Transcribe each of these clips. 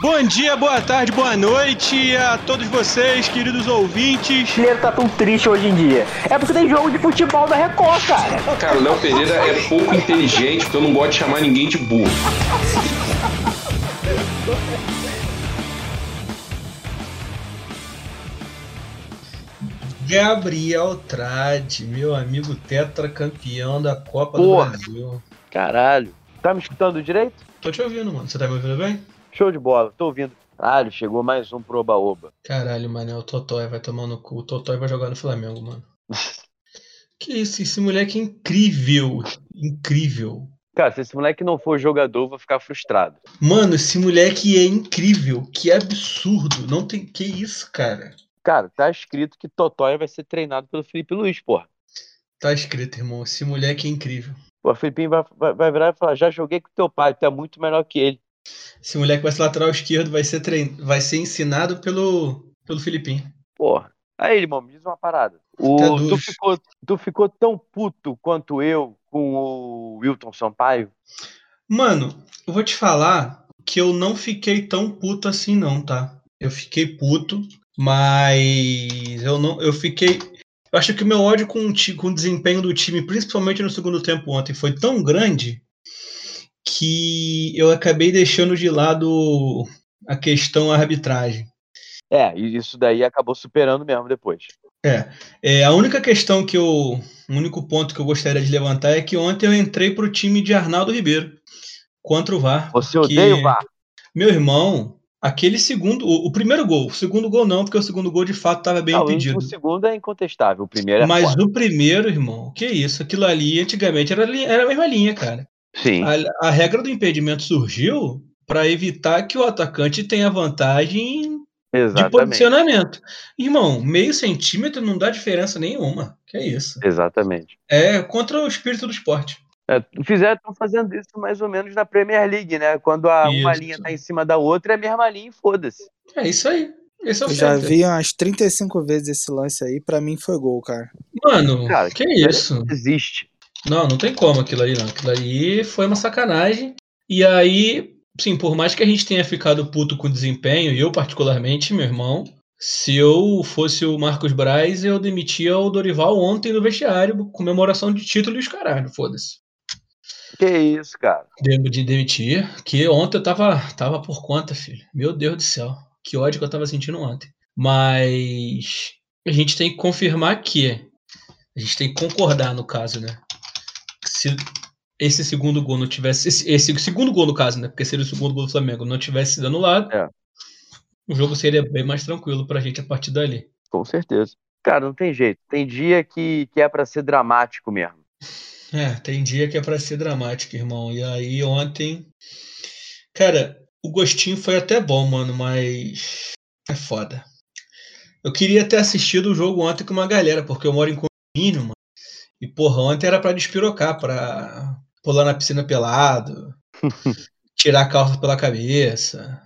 Bom dia, boa tarde, boa noite a todos vocês, queridos ouvintes. O tá tão triste hoje em dia. É porque tem jogo de futebol da Record, cara. Cara, o Léo Pereira é pouco inteligente, porque eu não gosto de chamar ninguém de burro. Gabriel Trade, meu amigo tetracampeão da Copa Porra. do Brasil. Caralho. Tá me escutando direito? Tô te ouvindo, mano. Você tá me ouvindo bem? Show de bola, tô ouvindo. Caralho, chegou mais um pro Oba-Oba. Caralho, mano, é o Totói vai tomar no cu. O Totói vai jogar no Flamengo, mano. que isso, esse moleque é incrível. Incrível. Cara, se esse moleque não for jogador, eu vou ficar frustrado. Mano, esse moleque é incrível. Que absurdo. Não tem. Que isso, cara? Cara, tá escrito que Totói vai ser treinado pelo Felipe Luiz, porra. Tá escrito, irmão. Esse moleque é incrível. Pô, o Felipinho vai, vai, vai virar e falar: já joguei com teu pai, tu é muito melhor que ele. Esse moleque vai ser lateral esquerdo, vai ser, trein... vai ser ensinado pelo, pelo Filipinho. Porra. Aí, irmão, me diz uma parada. O, tu, ficou, tu ficou tão puto quanto eu com o Wilton Sampaio? Mano, eu vou te falar que eu não fiquei tão puto assim, não, tá? Eu fiquei puto, mas eu não. Eu fiquei. Eu acho que o meu ódio com, com o desempenho do time, principalmente no segundo tempo ontem, foi tão grande que eu acabei deixando de lado a questão arbitragem. É, e isso daí acabou superando mesmo depois. É, é a única questão que eu, o único ponto que eu gostaria de levantar é que ontem eu entrei para o time de Arnaldo Ribeiro contra o VAR. Você odeia o VAR? Meu irmão, aquele segundo, o, o, primeiro gol, o segundo gol não, porque o segundo gol de fato estava bem Não, impedido. O segundo é incontestável, o primeiro é Mas o primeiro, irmão, que isso? Aquilo ali antigamente era, era a mesma linha, cara. Sim. A, a regra do impedimento surgiu para evitar que o atacante tenha vantagem Exatamente. de posicionamento. Irmão, meio centímetro não dá diferença nenhuma. Que é isso. Exatamente. É contra o espírito do esporte. É, fizeram, estão fazendo isso mais ou menos na Premier League, né? Quando a, uma linha tá em cima da outra, é a mesma linha e foda-se. É isso aí. Esse é o Eu já vi umas 35 vezes esse lance aí, para mim foi gol, cara. Mano, cara, que isso? Existe. Não, não tem como aquilo ali, não. Aquilo ali foi uma sacanagem. E aí, sim, por mais que a gente tenha ficado puto com o desempenho, eu particularmente, meu irmão, se eu fosse o Marcos Braz, eu demitia o Dorival ontem no vestiário, comemoração de título e os caralho, foda-se. Que isso, cara? Devo de demitir, que ontem eu tava, tava por conta, filho. Meu Deus do céu. Que ódio que eu tava sentindo ontem. Mas a gente tem que confirmar que. A gente tem que concordar no caso, né? Se esse segundo gol não tivesse. Esse, esse, segundo gol, no caso, né? Porque seria o segundo gol do Flamengo, não tivesse sido anulado, é. o jogo seria bem mais tranquilo pra gente a partir dali. Com certeza. Cara, não tem jeito. Tem dia que, que é para ser dramático mesmo. É, tem dia que é para ser dramático, irmão. E aí ontem. Cara, o gostinho foi até bom, mano, mas. É foda. Eu queria ter assistido o jogo ontem com uma galera, porque eu moro em condomínio, mano. E, porra, ontem era pra despirocar, pra pular na piscina pelado, tirar a calça pela cabeça.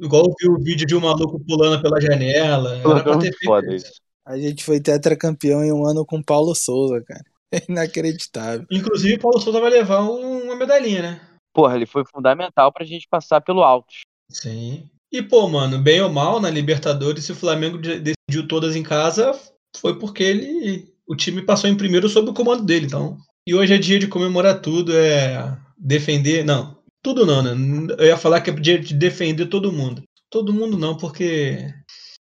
Igual eu vi o vídeo de um maluco pulando pela janela. Era pra ter foda isso. A gente foi tetracampeão em um ano com Paulo Souza, cara. É inacreditável. Inclusive, o Paulo Souza vai levar uma medalhinha, né? Porra, ele foi fundamental pra gente passar pelo alto. Sim. E, pô, mano, bem ou mal, na Libertadores, se o Flamengo decidiu todas em casa, foi porque ele o time passou em primeiro sob o comando dele, então. E hoje é dia de comemorar tudo, é defender. Não, tudo não, né? Eu ia falar que é dia de defender todo mundo. Todo mundo não, porque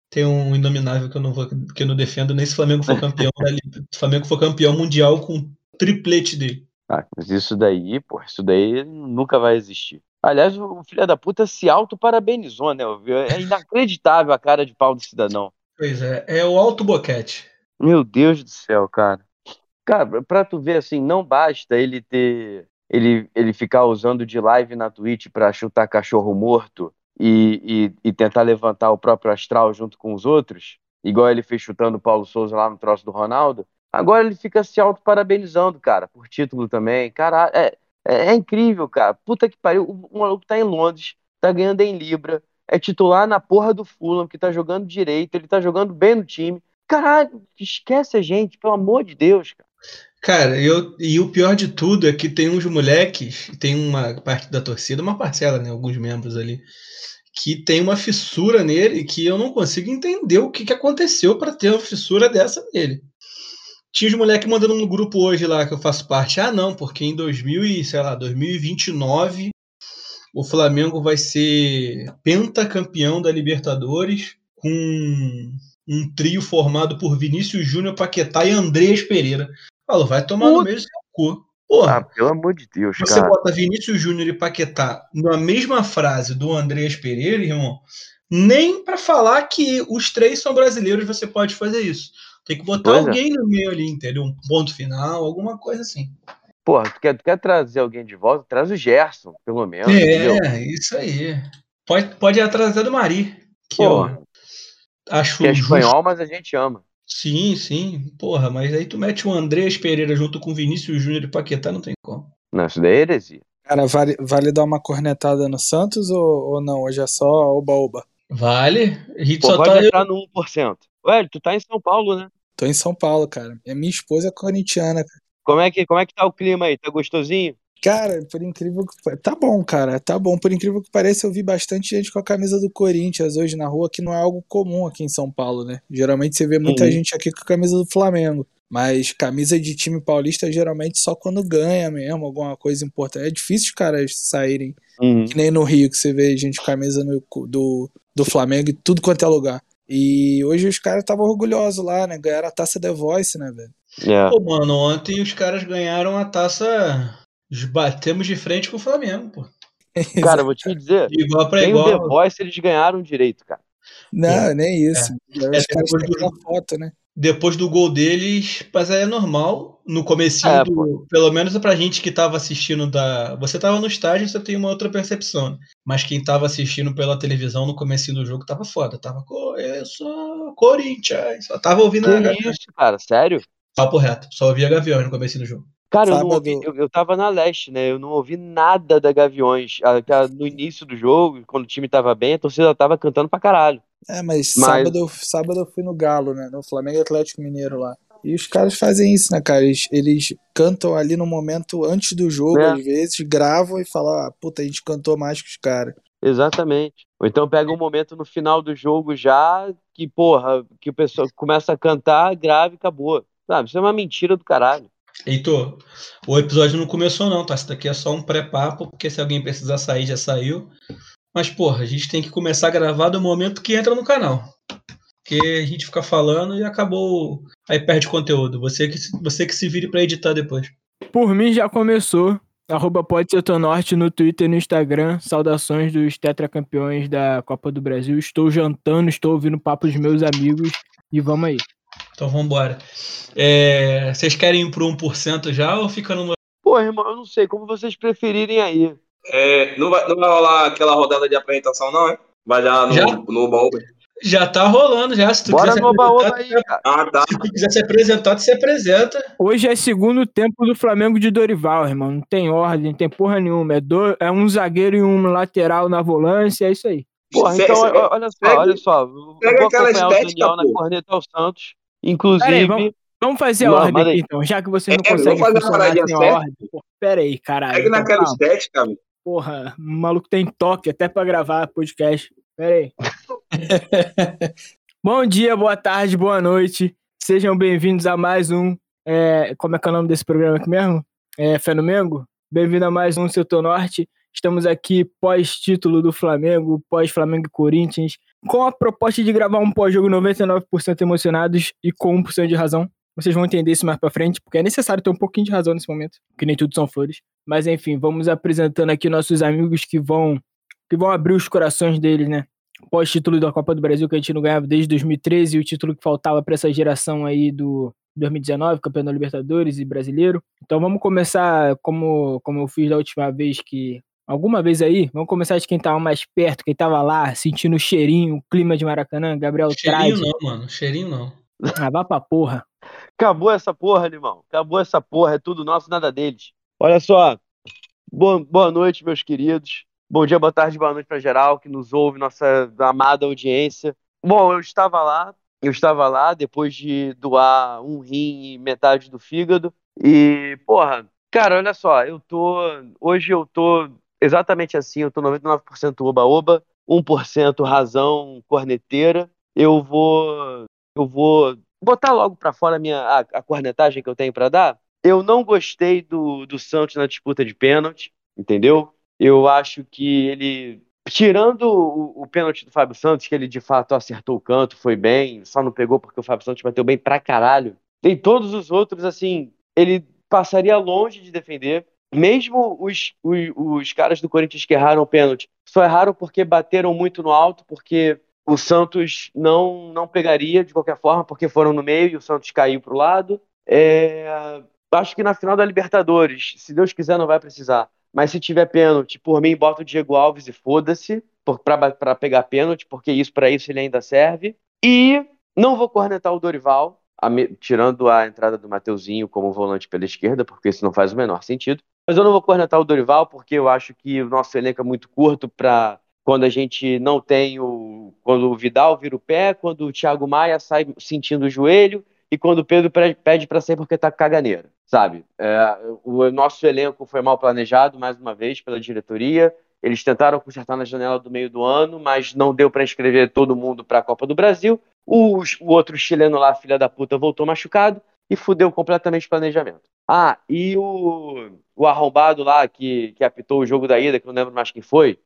tem um inominável que eu não vou, que eu não defendo nem se o Flamengo for campeão da Liga. Se o Flamengo for campeão mundial com triplete dele. Ah, mas isso daí, pô, isso daí nunca vai existir. Aliás, o filho da puta se auto-parabenizou, né? É inacreditável a cara de pau do cidadão. Pois é, é o alto boquete. Meu Deus do céu, cara. Cara, pra tu ver assim, não basta ele ter. Ele, ele ficar usando de live na Twitch pra chutar cachorro morto e, e, e tentar levantar o próprio astral junto com os outros, igual ele fez chutando o Paulo Souza lá no troço do Ronaldo. Agora ele fica se auto-parabenizando, cara, por título também. Cara, é, é, é, incrível, cara. Puta que pariu. O maluco tá em Londres, tá ganhando em Libra, é titular na porra do Fulham, que tá jogando direito, ele tá jogando bem no time. Caralho, esquece a gente, pelo amor de Deus, cara. Cara, eu, e o pior de tudo é que tem uns moleques, tem uma parte da torcida, uma parcela, né? Alguns membros ali, que tem uma fissura nele que eu não consigo entender o que, que aconteceu para ter uma fissura dessa nele. Tinha os moleques mandando no grupo hoje lá que eu faço parte. Ah, não, porque em 2000 e, sei lá, 2029 o Flamengo vai ser pentacampeão da Libertadores com um trio formado por Vinícius Júnior, Paquetá e Andrés Pereira. Falou, vai tomar no meio do seu cu. Porra, Ah, pelo amor de Deus, você cara. bota Vinícius Júnior e Paquetá na mesma frase do Andreas Pereira, irmão, nem pra falar que os três são brasileiros você pode fazer isso. Tem que botar Pois é. alguém no meio ali, entendeu? Um ponto final, alguma coisa assim. Porra, tu quer, tu quer trazer alguém de volta? Traz o Gerson, pelo menos. entendeu? É, isso aí. Pode, pode ir atrás até do Mari, que Porra, eu acho que é justo. espanhol, mas a gente ama. Sim, sim. Porra, mas aí tu mete o Andrés Pereira junto com o Vinícius Júnior e Paquetá, não tem como. Não, isso daí é heresia. Cara, vale, vale dar uma cornetada no Santos ou, ou não? Hoje é só oba-oba. Vale? A gente Pô, só pode tá. entrar no 1%. Ué, tu tá em São Paulo, né? Tô em São Paulo, cara. Minha esposa é corintiana. cara. Como é que, como é que tá o clima aí? Tá gostosinho? Cara, por incrível que Tá bom, cara. Tá bom. Por incrível que pareça, eu vi bastante gente com a camisa do Corinthians hoje na rua, que não é algo comum aqui em São Paulo, né? Geralmente você vê muita Uhum. gente aqui com a camisa do Flamengo. Mas camisa de time paulista geralmente só quando ganha mesmo, alguma coisa importante. É difícil os caras saírem Uhum. Que nem no Rio, que você vê gente com camisa no- do, do Flamengo e tudo quanto é lugar. E hoje os caras estavam orgulhosos lá, né? Ganharam a taça The Voice, né, velho? É. Pô, mano, ontem os caras ganharam a taça. Batemos de frente com o Flamengo, pô. Cara, eu vou te dizer, igual pra tem o The igual. Voice, eles ganharam direito, cara. Não, nem isso. É, caras depois do- foto, né? Depois do gol deles, mas aí é normal. No comecinho, É, do, pelo menos pra gente que tava assistindo da. Você tava no estádio, você tem uma outra percepção. né? Mas quem tava assistindo pela televisão no comecinho do jogo tava foda. Tava, "Co- eu sou Corinthians. Só tava ouvindo a Que isso, cara? Sério? papo reto. Só ouvia Gaviões no comecinho do jogo. Cara, eu não ouvi, eu, eu tava na leste, né? Eu não ouvi nada da Gaviões. No início do jogo, quando o time tava bem, a torcida tava cantando pra caralho. É, mas, Mas- Sábado, eu- sábado eu fui no Galo, né? No Flamengo e Atlético Mineiro lá. E os caras fazem isso, né, cara? Eles, eles cantam ali no momento antes do jogo, É. às vezes, gravam e falam, ah, puta, a gente cantou mais que os caras. Exatamente. Ou então pega um momento no final do jogo já que, porra, que o pessoal começa a cantar, grave e acabou. Sabe? Isso é uma mentira do caralho. Heitor, o episódio não começou não, tá? Isso daqui é só um pré-papo, porque se alguém precisar sair, já saiu. Mas, porra, a gente tem que começar a gravar do momento que entra no canal. Porque a gente fica falando e acabou. Aí perde conteúdo. Você que, você que se vire pra editar depois. Por mim já começou. Arroba pode ser norte no Twitter e no Instagram. Saudações dos tetracampeões da Copa do Brasil. Estou jantando, estou ouvindo papo dos meus amigos. E vamos aí. Então vambora. É, vocês querem ir pro 1% já ou fica no. Pô, irmão, eu não sei, como vocês preferirem aí. É, não, vai, não vai rolar aquela rodada de apresentação, não, é? Vai já no, Já? no baú. Já tá rolando, já. Se tu Bora quiser no apresentar, aí, cara. Ah, tá. se tu quiser se apresentar, tu se apresenta. Hoje é segundo tempo do Flamengo de Dorival, irmão. Não tem ordem, não tem porra nenhuma. É, do- é um zagueiro e um lateral na volância, é isso aí. Porra, então, olha só, pega- olha só. Pega aquela estética, na corneta aos Santos. Inclusive, aí, vamos- Vamos fazer a Não, ordem aqui, então. Já que vocês não É, conseguem fazer funcionar sem a ordem. Pera aí, caralho. Pega Então, naquela estética, meu. Porra, o maluco tem toque até pra gravar podcast. Pera aí. Bom dia, boa tarde, boa noite. Sejam bem-vindos a mais um. é, como é que é o nome desse programa aqui mesmo? É, Fé no Mengo? Bem-vindo a mais um Setor Norte. Estamos aqui pós-título do Flamengo, pós-Flamengo e Corinthians, com a proposta de gravar um pós-jogo 99% emocionados e com 1% de razão. Vocês vão entender isso mais pra frente, porque é necessário ter um pouquinho de razão nesse momento, que nem tudo são flores. Mas enfim, vamos apresentando aqui nossos amigos que vão que vão abrir os corações deles, né? Pós-título da Copa do Brasil que a gente não ganhava desde 2013 e o título que faltava para essa geração aí do 2019, campeão da Libertadores e brasileiro. Então vamos começar como como eu fiz da última vez que alguma vez aí, vamos começar de quem tava mais perto, quem tava lá, sentindo o cheirinho, o clima de Maracanã, Gabriel Cheirinho Trade. não, mano. Cheirinho não. Ah, vá pra porra. acabou essa porra, irmão. Acabou essa porra. É tudo nosso, nada deles. Olha só. Boa, boa noite, meus queridos. Bom dia, boa tarde, boa noite pra geral que nos ouve, nossa amada audiência. Bom, eu estava lá eu estava lá depois de doar um rim e metade do fígado. E, porra, cara, olha só, eu tô. Hoje eu tô exatamente assim, eu tô 99% oba-oba, 1% razão corneteira. Eu vou. Eu vou botar logo para fora a minha a, a cornetagem que eu tenho para dar. Eu não gostei do, do Santos na disputa de pênalti, entendeu? Eu acho que ele Tirando o, o pênalti do Fábio Santos, que ele de fato acertou o canto, foi bem, só não pegou porque o Fábio Santos bateu bem pra caralho. Tem todos os outros, assim, ele passaria longe de defender. Mesmo os, os, os caras do Corinthians que erraram o pênalti, só erraram porque bateram muito no alto, porque o Santos não, não pegaria de qualquer forma, porque foram no meio e o Santos caiu pro lado. É, acho que na final da Libertadores, se Deus quiser, não vai precisar. Mas se tiver pênalti, por mim, bota o Diego Alves e foda-se para pegar pênalti, porque isso para isso ele ainda serve. E não vou cornetar o Dorival, a, tirando a entrada do Mateuzinho como volante pela esquerda, porque isso não faz o menor sentido. Mas eu não vou cornetar o Dorival, porque eu acho que o nosso elenco é muito curto para quando a gente não tem o. Quando o Vidal vira o pé, quando o Thiago Maia sai sentindo o joelho e quando o Pedro pede para sair porque tá caganeira, sabe? É, o nosso elenco foi mal planejado, mais uma vez, pela diretoria. Eles tentaram consertar na janela do meio do ano, mas não deu para inscrever todo mundo para a Copa do Brasil. O, o, outro chileno lá, filha da puta, voltou machucado e fudeu completamente o planejamento. Ah, e o, o arrombado lá que, que apitou o jogo da ida, que não lembro mais quem foi,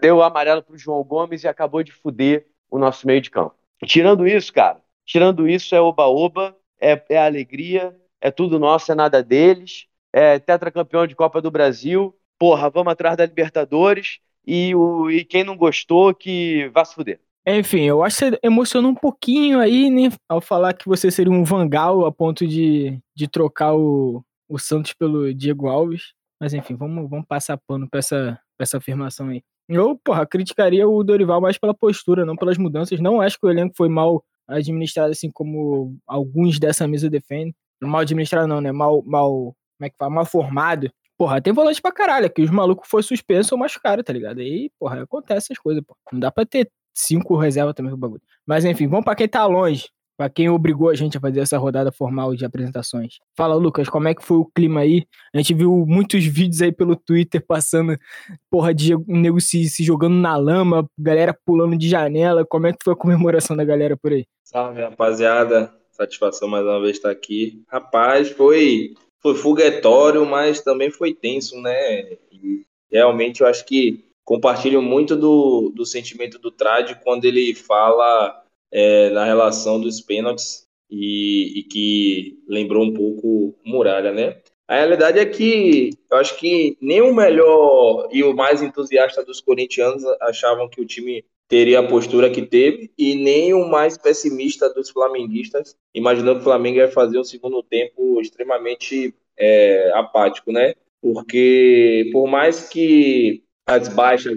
deu o amarelo pro João Gomes e acabou de fuder o nosso meio de campo. Tirando isso, cara, Tirando isso, é oba-oba, é, é alegria, é tudo nosso, é nada deles. É tetracampeão de Copa do Brasil. Porra, vamos atrás da Libertadores. E, o, e quem não gostou, que vá se fuder. Enfim, eu acho que você emocionou um pouquinho aí, né, ao falar que você seria um Vangal a ponto de, de trocar o, o Santos pelo Diego Alves. Mas enfim, vamos, vamos passar pano pra essa, pra essa afirmação aí. Eu, porra, criticaria o Dorival mais pela postura, não pelas mudanças. Não acho que o elenco foi mal administrado assim como alguns dessa mesa defendem. Mal administrado não, né? Mal, mal, como é que fala? Mal formado. Porra, tem volante pra caralho, que os malucos foram suspensos ou machucaram, tá ligado? Aí, porra, acontece essas coisas, pô. Não dá pra ter cinco reservas também pro bagulho. Mas enfim, vamos pra quem tá longe. Pra quem obrigou a gente a fazer essa rodada formal de apresentações. Fala, Lucas, como é que foi o clima aí? A gente viu muitos vídeos aí pelo Twitter passando, porra, de nego se, se jogando na lama, galera pulando de janela. Como é que foi a comemoração da galera por aí? Salve, rapaziada. Satisfação mais uma vez estar aqui. Rapaz, foi, foi foguetório, mas também foi tenso, né? E realmente eu acho que compartilho muito do, do sentimento do Trad quando ele fala é, na relação dos pênaltis e, e, que lembrou um pouco Muralha, né? A realidade é que eu acho que nem o melhor e o mais entusiasta dos corintianos achavam que o time teria a postura que teve e nem o mais pessimista dos flamenguistas imaginou que o Flamengo ia fazer um segundo tempo extremamente é, apático, né? Porque por mais que as baixas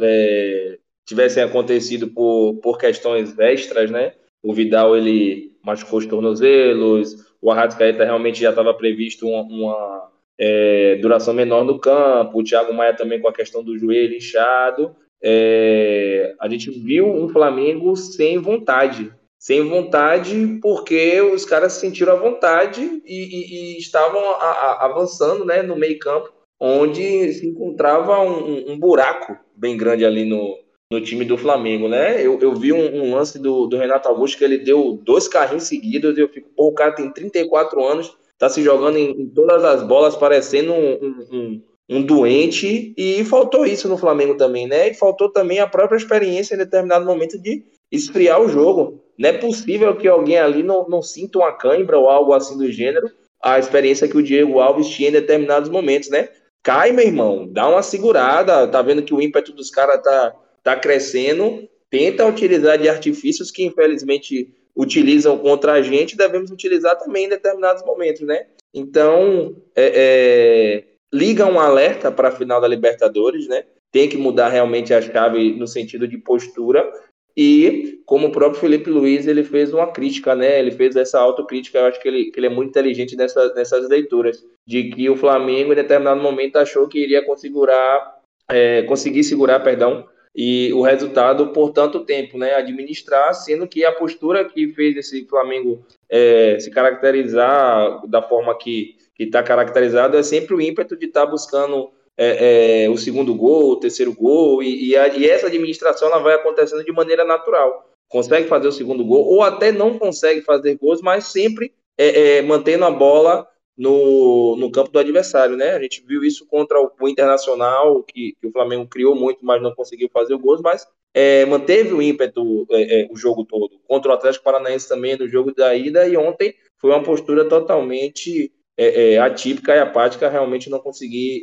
é, tivessem acontecido por, por questões extras, né? O Vidal ele machucou os tornozelos, o Arrascaeta realmente já estava previsto uma, uma é, duração menor no campo, o Thiago Maia também com a questão do joelho inchado, é, a gente viu um Flamengo sem vontade. Sem vontade, porque os caras sentiram a vontade e, e, e estavam a, a, avançando né, no meio-campo, onde se encontrava um, um, buraco bem grande ali no, no time do Flamengo. Né? Eu, eu vi um, um, lance do, do Renato Augusto que ele deu dois carrinhos seguidos. E eu fico, pô, o cara tem 34 anos, tá se jogando em, em todas as bolas, parecendo um, um doente e faltou isso no Flamengo também, né? E faltou também a própria experiência em determinado momento de esfriar o jogo. Não é possível que alguém ali não, não sinta uma cãibra ou algo assim do gênero, a experiência que o Diego Alves tinha em determinados momentos, né? Cai, meu irmão, dá uma segurada, tá vendo que o ímpeto dos caras tá, tá crescendo, tenta utilizar de artifícios que infelizmente utilizam contra a gente, devemos utilizar também em determinados momentos, né? Então, é, é liga um alerta para a final da Libertadores, né? Tem que mudar realmente a chave no sentido de postura. E, como o próprio Felipe Luiz, ele fez uma crítica, né? Ele fez essa autocrítica. Eu acho que ele, que ele é muito inteligente nessa, nessas leituras. De que o Flamengo, em determinado momento, achou que iria consegurar, é, conseguir segurar, perdão, e o resultado por tanto tempo, né? Administrar, sendo que a postura que fez esse Flamengo é, se caracterizar da forma que está caracterizado é sempre o ímpeto de estar tá buscando é, é, o segundo gol, o terceiro gol, e, e, a, e, essa administração ela vai acontecendo de maneira natural. Consegue fazer o segundo gol, ou até não consegue fazer gols, mas sempre é, é, mantendo a bola no, no campo do adversário, né? A gente viu isso contra o, o Internacional, que, que, o Flamengo criou muito, mas não conseguiu fazer o gol, mas é, manteve o ímpeto é, o jogo todo. Contra o Atlético Paranaense também, no jogo da ida, e ontem foi uma postura totalmente é, é, atípica e apática, realmente não consegui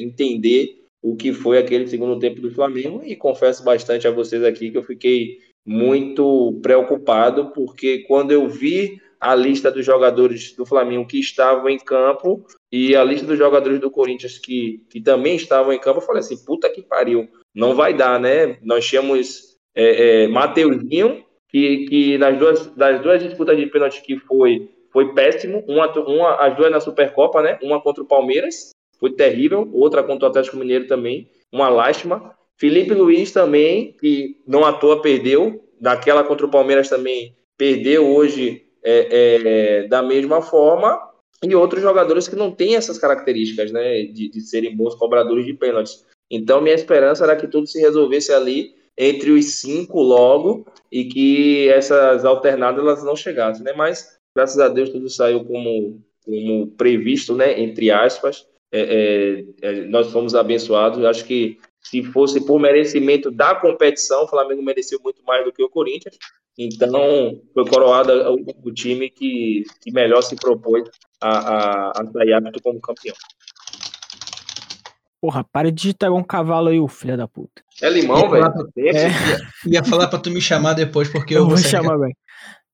entender o que foi aquele segundo tempo do Flamengo, e confesso bastante a vocês aqui que eu fiquei muito preocupado, porque quando eu vi a lista dos jogadores do Flamengo que estavam em campo e a lista dos jogadores do Corinthians que, que também estavam em campo, eu falei assim, puta que pariu, não vai dar, né? Nós tínhamos é, é, Mateuzinho, que, que nas duas, das duas disputas de pênalti que foi, foi péssimo, uma, uma, as duas na Supercopa, né? Uma contra o Palmeiras, foi terrível, outra contra o Atlético Mineiro também, uma lástima. Felipe Luiz também, que não à toa perdeu, daquela contra o Palmeiras também perdeu hoje é, é, da mesma forma, e outros jogadores que não têm essas características, né, de, de serem bons cobradores de pênaltis. Então, minha esperança era que tudo se resolvesse ali entre os cinco logo e que essas alternadas elas não chegassem, né? Mas graças a Deus tudo saiu como, como previsto, né? Entre aspas, é, é, é nós fomos abençoados. Acho que se fosse por merecimento da competição, o Flamengo mereceu muito mais do que o Corinthians. Então, foi coroado o, o time que, que melhor se propôs a, a, a sair apto como campeão. Porra, para de digitar um cavalo aí, o filho da puta. É limão, velho? É. Ia, ia, falar pra tu me chamar depois, porque eu, eu vou chamar, velho.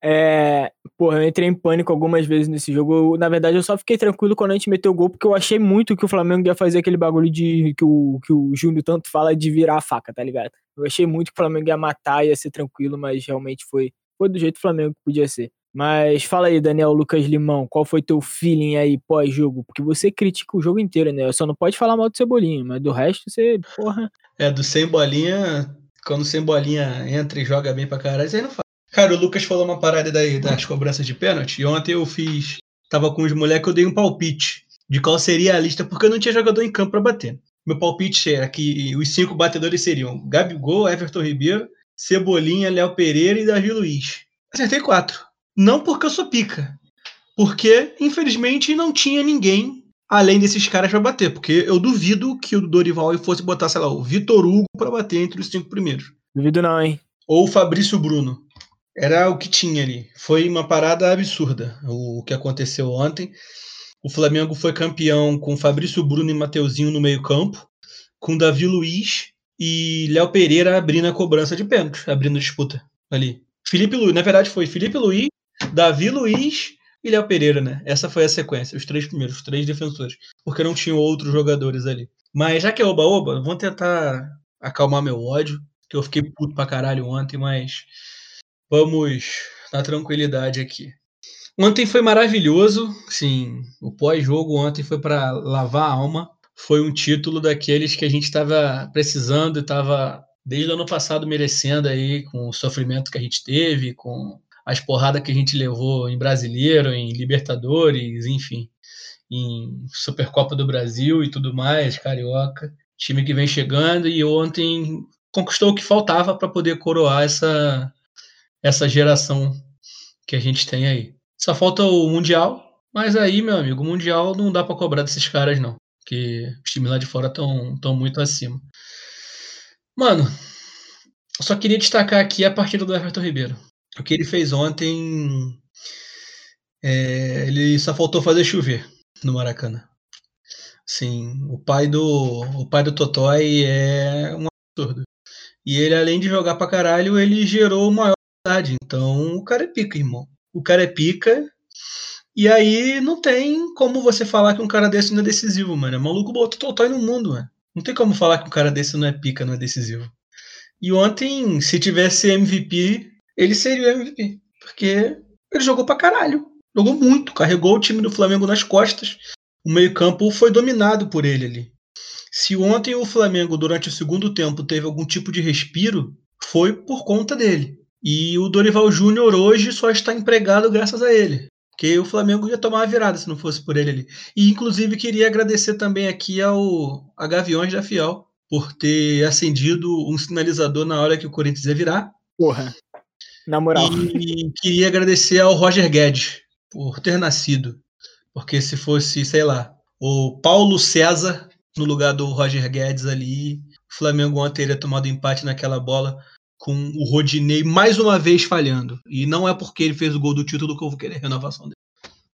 É, porra, eu entrei em pânico algumas vezes nesse jogo. Eu, na verdade, eu só fiquei tranquilo quando a gente meteu o gol, porque eu achei muito que o Flamengo ia fazer aquele bagulho de que o, que o Júnior tanto fala de virar a faca, tá ligado? Eu achei muito que o Flamengo ia matar, ia ser tranquilo, mas realmente foi, foi do jeito que o Flamengo podia ser. Mas fala aí, Daniel Lucas Limão, qual foi teu feeling aí pós-jogo? Porque você critica o jogo inteiro, né? Só não pode falar mal do Cebolinha, mas do resto você, porra. É, do sem bolinha, quando sem bolinha entra e joga bem pra caralho, você não fala. Cara, o Lucas falou uma parada daí das cobranças de pênalti. E ontem eu fiz. Tava com os moleques, eu dei um palpite de qual seria a lista, porque eu não tinha jogador em campo para bater. Meu palpite era que os cinco batedores seriam Gabigol, Everton Ribeiro, Cebolinha, Léo Pereira e Davi Luiz. Acertei quatro. Não porque eu sou pica. Porque, infelizmente, não tinha ninguém além desses caras para bater. Porque eu duvido que o Dorival fosse botar, sei lá, o Vitor Hugo para bater entre os cinco primeiros. Duvido não, hein? Ou o Fabrício Bruno. Era o que tinha ali. Foi uma parada absurda o que aconteceu ontem. O Flamengo foi campeão com Fabrício Bruno e Mateuzinho no meio-campo, com Davi Luiz e Léo Pereira abrindo a cobrança de pênalti, abrindo a disputa ali. Felipe Luiz, na verdade foi Felipe Luiz, Davi Luiz e Léo Pereira, né? Essa foi a sequência, os três primeiros, os três defensores, porque não tinham outros jogadores ali. Mas já que é oba-oba, vamos tentar acalmar meu ódio, que eu fiquei puto pra caralho ontem, mas Vamos na tranquilidade aqui. Ontem foi maravilhoso, sim. O pós-jogo ontem foi para lavar a alma. Foi um título daqueles que a gente estava precisando e estava desde o ano passado merecendo aí com o sofrimento que a gente teve, com as porradas que a gente levou em Brasileiro, em Libertadores, enfim, em Supercopa do Brasil e tudo mais, Carioca. Time que vem chegando e ontem conquistou o que faltava para poder coroar essa essa geração que a gente tem aí. Só falta o Mundial, mas aí, meu amigo, o Mundial não dá para cobrar desses caras, não. Que os times lá de fora estão tão muito acima. Mano, só queria destacar aqui a partida do Everton Ribeiro. O que ele fez ontem. É, ele só faltou fazer chover no Maracanã. Sim, o pai do o pai do Totói é um absurdo. E ele, além de jogar pra caralho, ele gerou o maior então, o cara é pica, irmão. O cara é pica. E aí não tem como você falar que um cara desse não é decisivo, mano. É maluco botou total no mundo, mano. Não tem como falar que um cara desse não é pica, não é decisivo. E ontem, se tivesse MVP, ele seria o MVP. Porque ele jogou pra caralho. Jogou muito. Carregou o time do Flamengo nas costas. O meio-campo foi dominado por ele ali. Se ontem o Flamengo, durante o segundo tempo, teve algum tipo de respiro, foi por conta dele. E o Dorival Júnior hoje só está empregado graças a ele. Porque o Flamengo ia tomar uma virada se não fosse por ele ali. E inclusive queria agradecer também aqui ao a Gaviões da Fiel por ter acendido um sinalizador na hora que o Corinthians ia virar. Porra. Na moral. E queria agradecer ao Roger Guedes por ter nascido. Porque se fosse, sei lá, o Paulo César no lugar do Roger Guedes ali, o Flamengo ontem teria tomado empate naquela bola com o Rodinei mais uma vez falhando. E não é porque ele fez o gol do título que eu vou querer a renovação dele.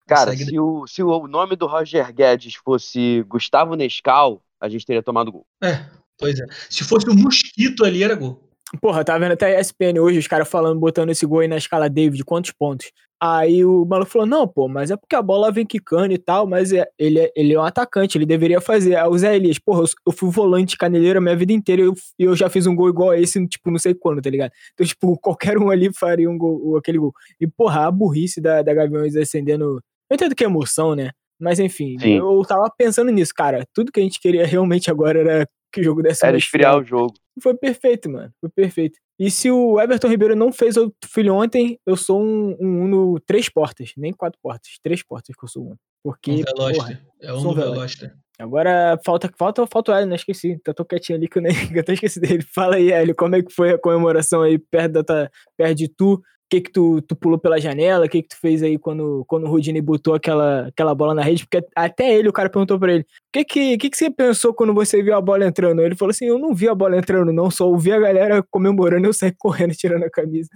Cara, se o, se o nome do Roger Guedes fosse Gustavo Nescau, a gente teria tomado gol. É, pois é. Se fosse um mosquito ali, era gol. Porra, tá vendo até a ESPN hoje, os caras falando, botando esse gol aí na escala David, quantos pontos? Aí o maluco falou: não, pô, mas é porque a bola vem quicando e tal, mas é, ele, é, ele é um atacante, ele deveria fazer. Aí o Zé Elias, porra, eu, eu fui volante caneleiro a minha vida inteira e eu, eu, já fiz um gol igual a esse, tipo, não sei quando, tá ligado? Então, tipo, qualquer um ali faria um gol, aquele gol. E, porra, a burrice da, da Gaviões acendendo. Eu entendo que é emoção, né? Mas enfim, Sim. eu tava pensando nisso, cara. Tudo que a gente queria realmente agora era que o jogo desse Era esfriar o jogo. Foi perfeito, mano. Foi perfeito. E se o Everton Ribeiro não fez o filho ontem, eu sou um, um Uno três portas, nem quatro portas, três portas que eu sou Uno. Porque, um Veloster. é um Veloster. Agora, falta, falta, falta o Hélio, não esqueci. Tá tô quietinho ali que eu nem eu até esqueci dele. Fala aí, Hélio, como é que foi a comemoração aí perto, da, perto de tu? Que que tu, tu pulou pela janela, o que que tu fez aí quando, quando o Rudini botou aquela, aquela bola na rede, porque até ele, o cara perguntou pra ele, o que que, que que você pensou quando você viu a bola entrando? Ele falou assim, eu não vi a bola entrando não, só ouvi a galera comemorando e eu saí correndo, tirando a camisa.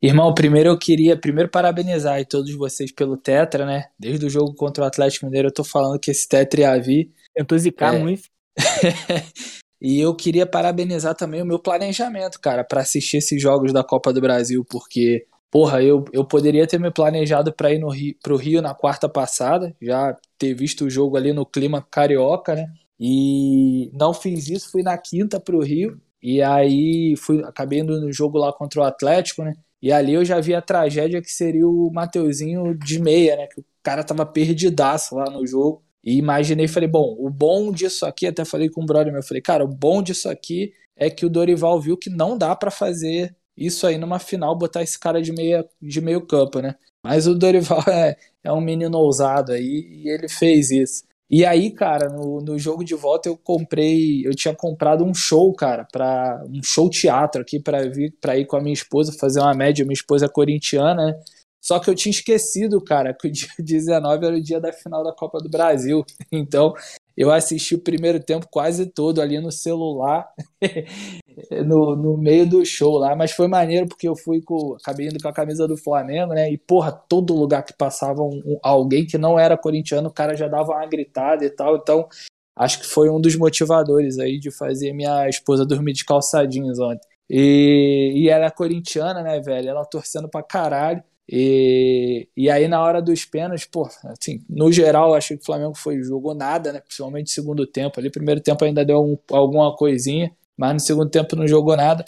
Irmão, primeiro eu queria primeiro parabenizar aí todos vocês pelo Tetra, né? Desde o jogo contra o Atlético Mineiro eu tô falando que esse Tetra ia vir. Tentou zicar é... muito. E eu queria parabenizar também o meu planejamento, cara, para assistir esses jogos da Copa do Brasil, porque, porra, eu, eu poderia ter me planejado para ir no Rio, pro Rio na quarta passada, já ter visto o jogo ali no clima carioca, né? E não fiz isso, fui na quinta pro Rio, e aí fui, acabei indo no jogo lá contra o Atlético, né? E ali eu já vi a tragédia que seria o Mateuzinho de meia, né? Que o cara tava perdidaço lá no jogo. E imaginei, falei, bom, o bom disso aqui, até falei com um brother meu, falei, cara, o bom disso aqui é que o Dorival viu que não dá para fazer isso aí numa final, botar esse cara de, meia, de meio campo, né? Mas o Dorival é, é um menino ousado aí e ele fez isso. E aí, cara, no, no jogo de volta eu comprei, eu tinha comprado um show, cara, para um show teatro aqui para vir para ir com a minha esposa fazer uma média, minha esposa é corintiana, né? Só que eu tinha esquecido, cara, que o dia 19 era o dia da final da Copa do Brasil. Então, eu assisti o primeiro tempo quase todo ali no celular, no, no meio do show lá. Mas foi maneiro porque eu fui com. Acabei indo com a camisa do Flamengo, né? E, porra, todo lugar que passava um, um, alguém que não era corintiano, o cara já dava uma gritada e tal. Então, acho que foi um dos motivadores aí de fazer minha esposa dormir de calçadinhos ontem. E, e ela é corintiana, né, velho? Ela torcendo pra caralho. E, e aí, na hora dos pênaltis, pô, assim, no geral, achei que o Flamengo foi jogou nada, né? Principalmente segundo tempo. Ali, primeiro tempo ainda deu um, alguma coisinha, mas no segundo tempo não jogou nada.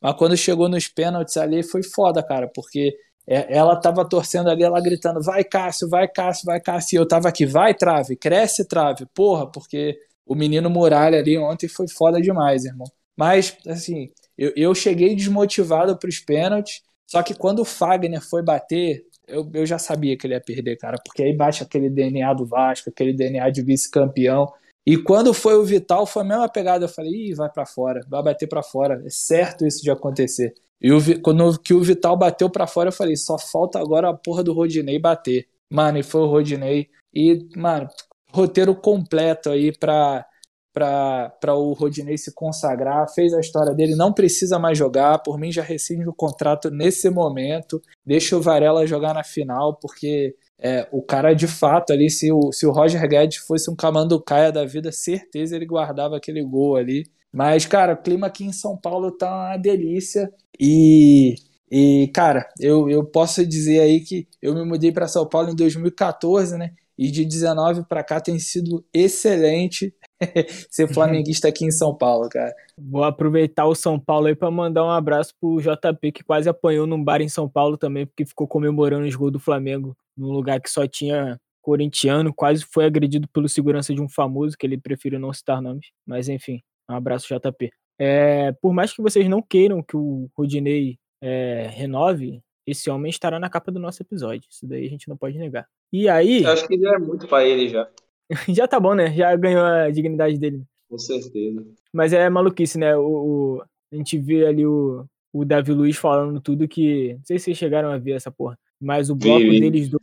Mas quando chegou nos pênaltis ali, foi foda, cara, porque é, ela tava torcendo ali, ela gritando: vai, Cássio, vai, Cássio, vai, Cássio. E eu tava aqui: vai, trave, cresce, trave. Porra, porque o menino Muralha ali ontem foi foda demais, irmão. Mas, assim, eu, eu cheguei desmotivado pros pênaltis. Só que quando o Fagner foi bater, eu, eu já sabia que ele ia perder, cara, porque aí bate aquele DNA do Vasco, aquele DNA de vice-campeão. E quando foi o Vital, foi a mesma pegada. Eu falei, ih, vai para fora, vai bater para fora. É certo isso de acontecer. E o, quando que o Vital bateu para fora, eu falei, só falta agora a porra do Rodinei bater. Mano, e foi o Rodinei. E, mano, roteiro completo aí pra, para o Rodinei se consagrar, fez a história dele, não precisa mais jogar, por mim já rescinde o contrato nesse momento, deixa o Varela jogar na final, porque é, o cara de fato ali, se o, se o Roger Guedes fosse um camanducaia da vida, certeza ele guardava aquele gol ali. Mas, cara, o clima aqui em São Paulo tá uma delícia e e, cara, eu, eu posso dizer aí que eu me mudei para São Paulo em 2014, né? E de 19 para cá tem sido excelente. ser flamenguista aqui em São Paulo, cara. Vou aproveitar o São Paulo aí para mandar um abraço pro JP, que quase apanhou num bar em São Paulo também, porque ficou comemorando os gols do Flamengo, num lugar que só tinha corintiano, quase foi agredido pelo segurança de um famoso, que ele prefere não citar nomes, mas enfim, um abraço JP. É, por mais que vocês não queiram que o Rodinei é, renove, esse homem estará na capa do nosso episódio. Isso daí a gente não pode negar. E aí. Eu acho que já é muito pra ele já. já tá bom, né? Já ganhou a dignidade dele. Com certeza. Mas é maluquice, né? O, o, a gente vê ali o, o Davi Luiz falando tudo que. Não sei se vocês chegaram a ver essa porra. Mas o bloco vi. deles do,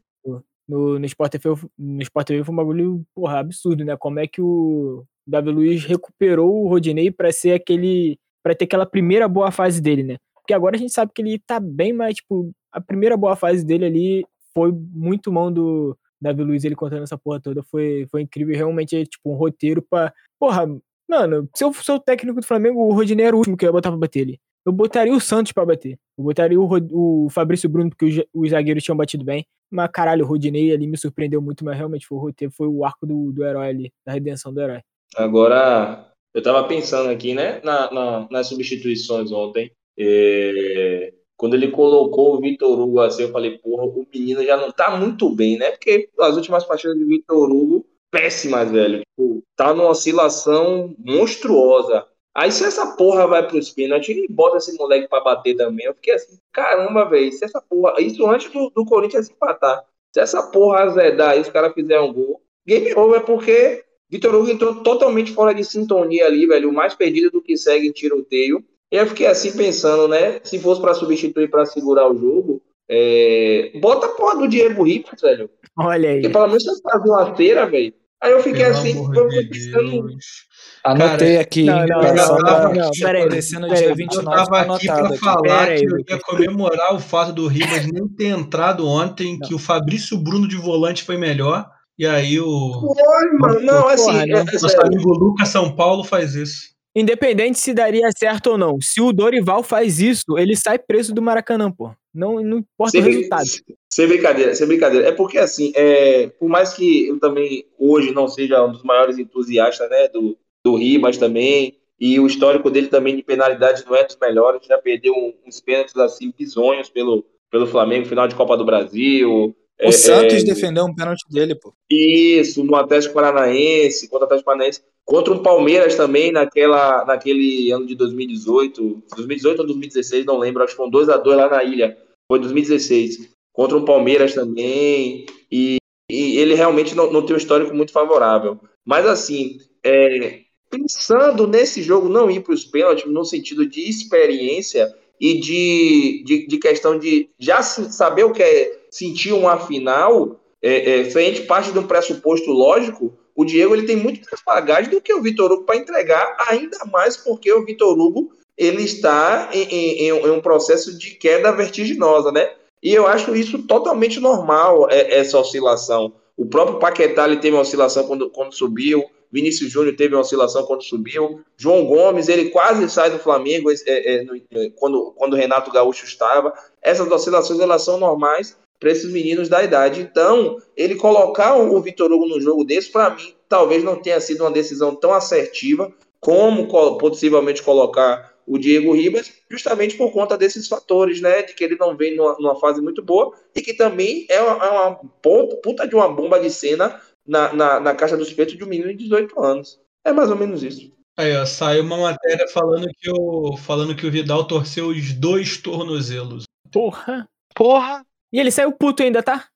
no, no, Sport TV, no Sport TV foi um bagulho, porra, absurdo, né? Como é que o Davi Luiz recuperou o Rodinei pra ser aquele. pra ter aquela primeira boa fase dele, né? Porque agora a gente sabe que ele tá bem, mas, tipo, a primeira boa fase dele ali foi muito mão do Davi Luiz, ele contando essa porra toda. Foi, foi incrível. Realmente é, tipo, um roteiro pra. Porra, mano, se eu sou o técnico do Flamengo, o Rodinei era o último que eu ia botar pra bater ele. Eu botaria o Santos pra bater. Eu botaria o, Rod- o Fabrício Bruno, porque os, zagueiros tinham batido bem. Mas, caralho, o Rodinei ali me surpreendeu muito, mas realmente foi o roteiro, foi o arco do, do herói ali, da redenção do herói. Agora, eu tava pensando aqui, né, na, na- nas substituições ontem. É, quando ele colocou o Vitor Hugo assim, eu falei, porra, o menino já não tá muito bem, né? Porque as últimas partidas do Vitor Hugo, péssimas, velho. Tipo, tá numa oscilação monstruosa. Aí se essa porra vai pros pênaltis, ele bota esse moleque pra bater também. Eu fiquei assim, caramba, velho, se essa porra. Isso antes do, do Corinthians empatar. Se essa porra azedar e os caras fizerem um gol, game over, porque Vitor Hugo entrou totalmente fora de sintonia ali, velho. O mais perdido do que segue em tiroteio. E eu fiquei assim pensando, né? Se fosse pra substituir pra segurar o jogo, é... bota a porra do Diego Ribas, velho. Olha aí. Porque pelo menos você fazia uma feira, velho. Aí eu fiquei Pelo assim, de pensando. Deus. Anotei aqui, não, não, não, só não, não, peraí, peraí, dia eu Eu 29, tava tá aqui aqui. falar Pera aí, que eu ia comemorar o fato do Ribas nem ter entrado ontem, que o Fabrício Bruno de volante foi melhor. E aí o Oi, mano. Não, assim, Porra, é, não. é nosso amigo Lucas São Paulo faz isso. Independente se daria certo ou não. Se o Dorival faz isso, ele sai preso do Maracanã, pô. Não, não importa o Sem, resultado. sem brincadeira, sem brincadeira. É porque, assim, é, por mais que eu também hoje não seja um dos maiores entusiastas né, do, do Ribas também, e o histórico dele também de penalidade não é dos melhores, já perdeu uns pênaltis assim bizonhos pelo, pelo Flamengo, final de Copa do Brasil. O É, Santos é, defendeu um pênalti dele, pô. Isso, no Atlético Paranaense, contra o Atlético Paranaense, contra o Palmeiras também, naquela, naquele ano de 2018, 2018 ou 2016, não lembro, acho que foi um 2x2 lá na ilha, foi 2016, contra o Palmeiras também, e, e ele realmente não, não tem um histórico muito favorável. Mas assim, é, pensando nesse jogo não ir para os pênaltis, no sentido de experiência e de, de, de questão de já saber o que é sentir uma final, é, é, frente parte de um pressuposto lógico, o Diego ele tem muito mais bagagem do que o Vitor Hugo para entregar, ainda mais porque o Vitor Hugo ele está em, em- em um- processo de queda vertiginosa, né? E eu acho isso totalmente normal, é- essa oscilação. O próprio Paquetá ele teve uma oscilação quando, quando subiu, Vinícius Júnior teve uma oscilação quando subiu, João Gomes ele quase sai do Flamengo é, é, no- quando, quando Renato Gaúcho estava. Essas oscilações elas são normais para esses meninos da idade. Então, ele colocar o Vitor Hugo no jogo desse, para mim, talvez não tenha sido uma decisão tão assertiva como co- possivelmente colocar o Diego Ribas, justamente por conta desses fatores, né? De que ele não vem numa, numa fase muito boa e que também é uma, é uma puta, puta de uma bomba de cena na, na, na caixa dos peitos de um menino de 18 anos. É mais ou menos isso. Aí, ó, saiu uma matéria falando que o, falando que o Vidal torceu os dois tornozelos. Porra. Porra! E ele saiu puto ainda, tá?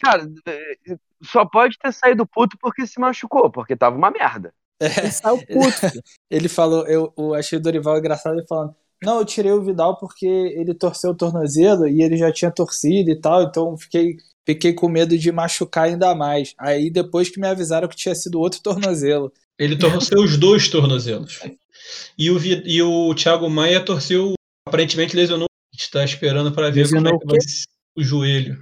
Cara, é, só pode ter saído puto porque se machucou, porque tava uma merda. Ele saiu puto. Ele falou, eu, eu achei o Dorival engraçado ele falando, não, eu tirei o Vidal porque ele torceu o tornozelo e ele já tinha torcido e tal, então fiquei, fiquei com medo de machucar ainda mais. Aí depois que me avisaram que tinha sido outro tornozelo. Ele torceu os dois tornozelos. E o, e o Thiago Maia torceu, aparentemente lesionou. A gente tá esperando para ver como é que o vai ser o joelho.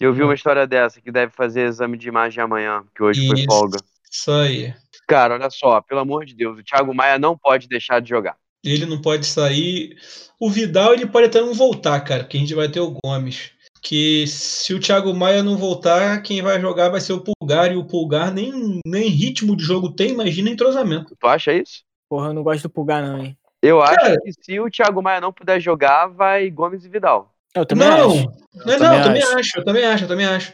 Eu vi uma história dessa que deve fazer exame de imagem amanhã, que hoje foi Isso. folga. Isso aí. Cara, olha só, pelo amor de Deus, o Thiago Maia não pode deixar de jogar. Ele não pode sair. O Vidal ele pode até não voltar, cara, porque a gente vai ter o Gomes. Que se o Thiago Maia não voltar, quem vai jogar vai ser o Pulgar, e o Pulgar nem, nem ritmo de jogo tem, imagina entrosamento. Tu acha isso? Porra, eu não gosto do Pulgar, não, hein? Eu acho Cara. que se o Thiago Maia não puder jogar, vai Gomes e Vidal. Eu também não, acho. não, não, também eu também acho. acho, eu também acho, eu também acho.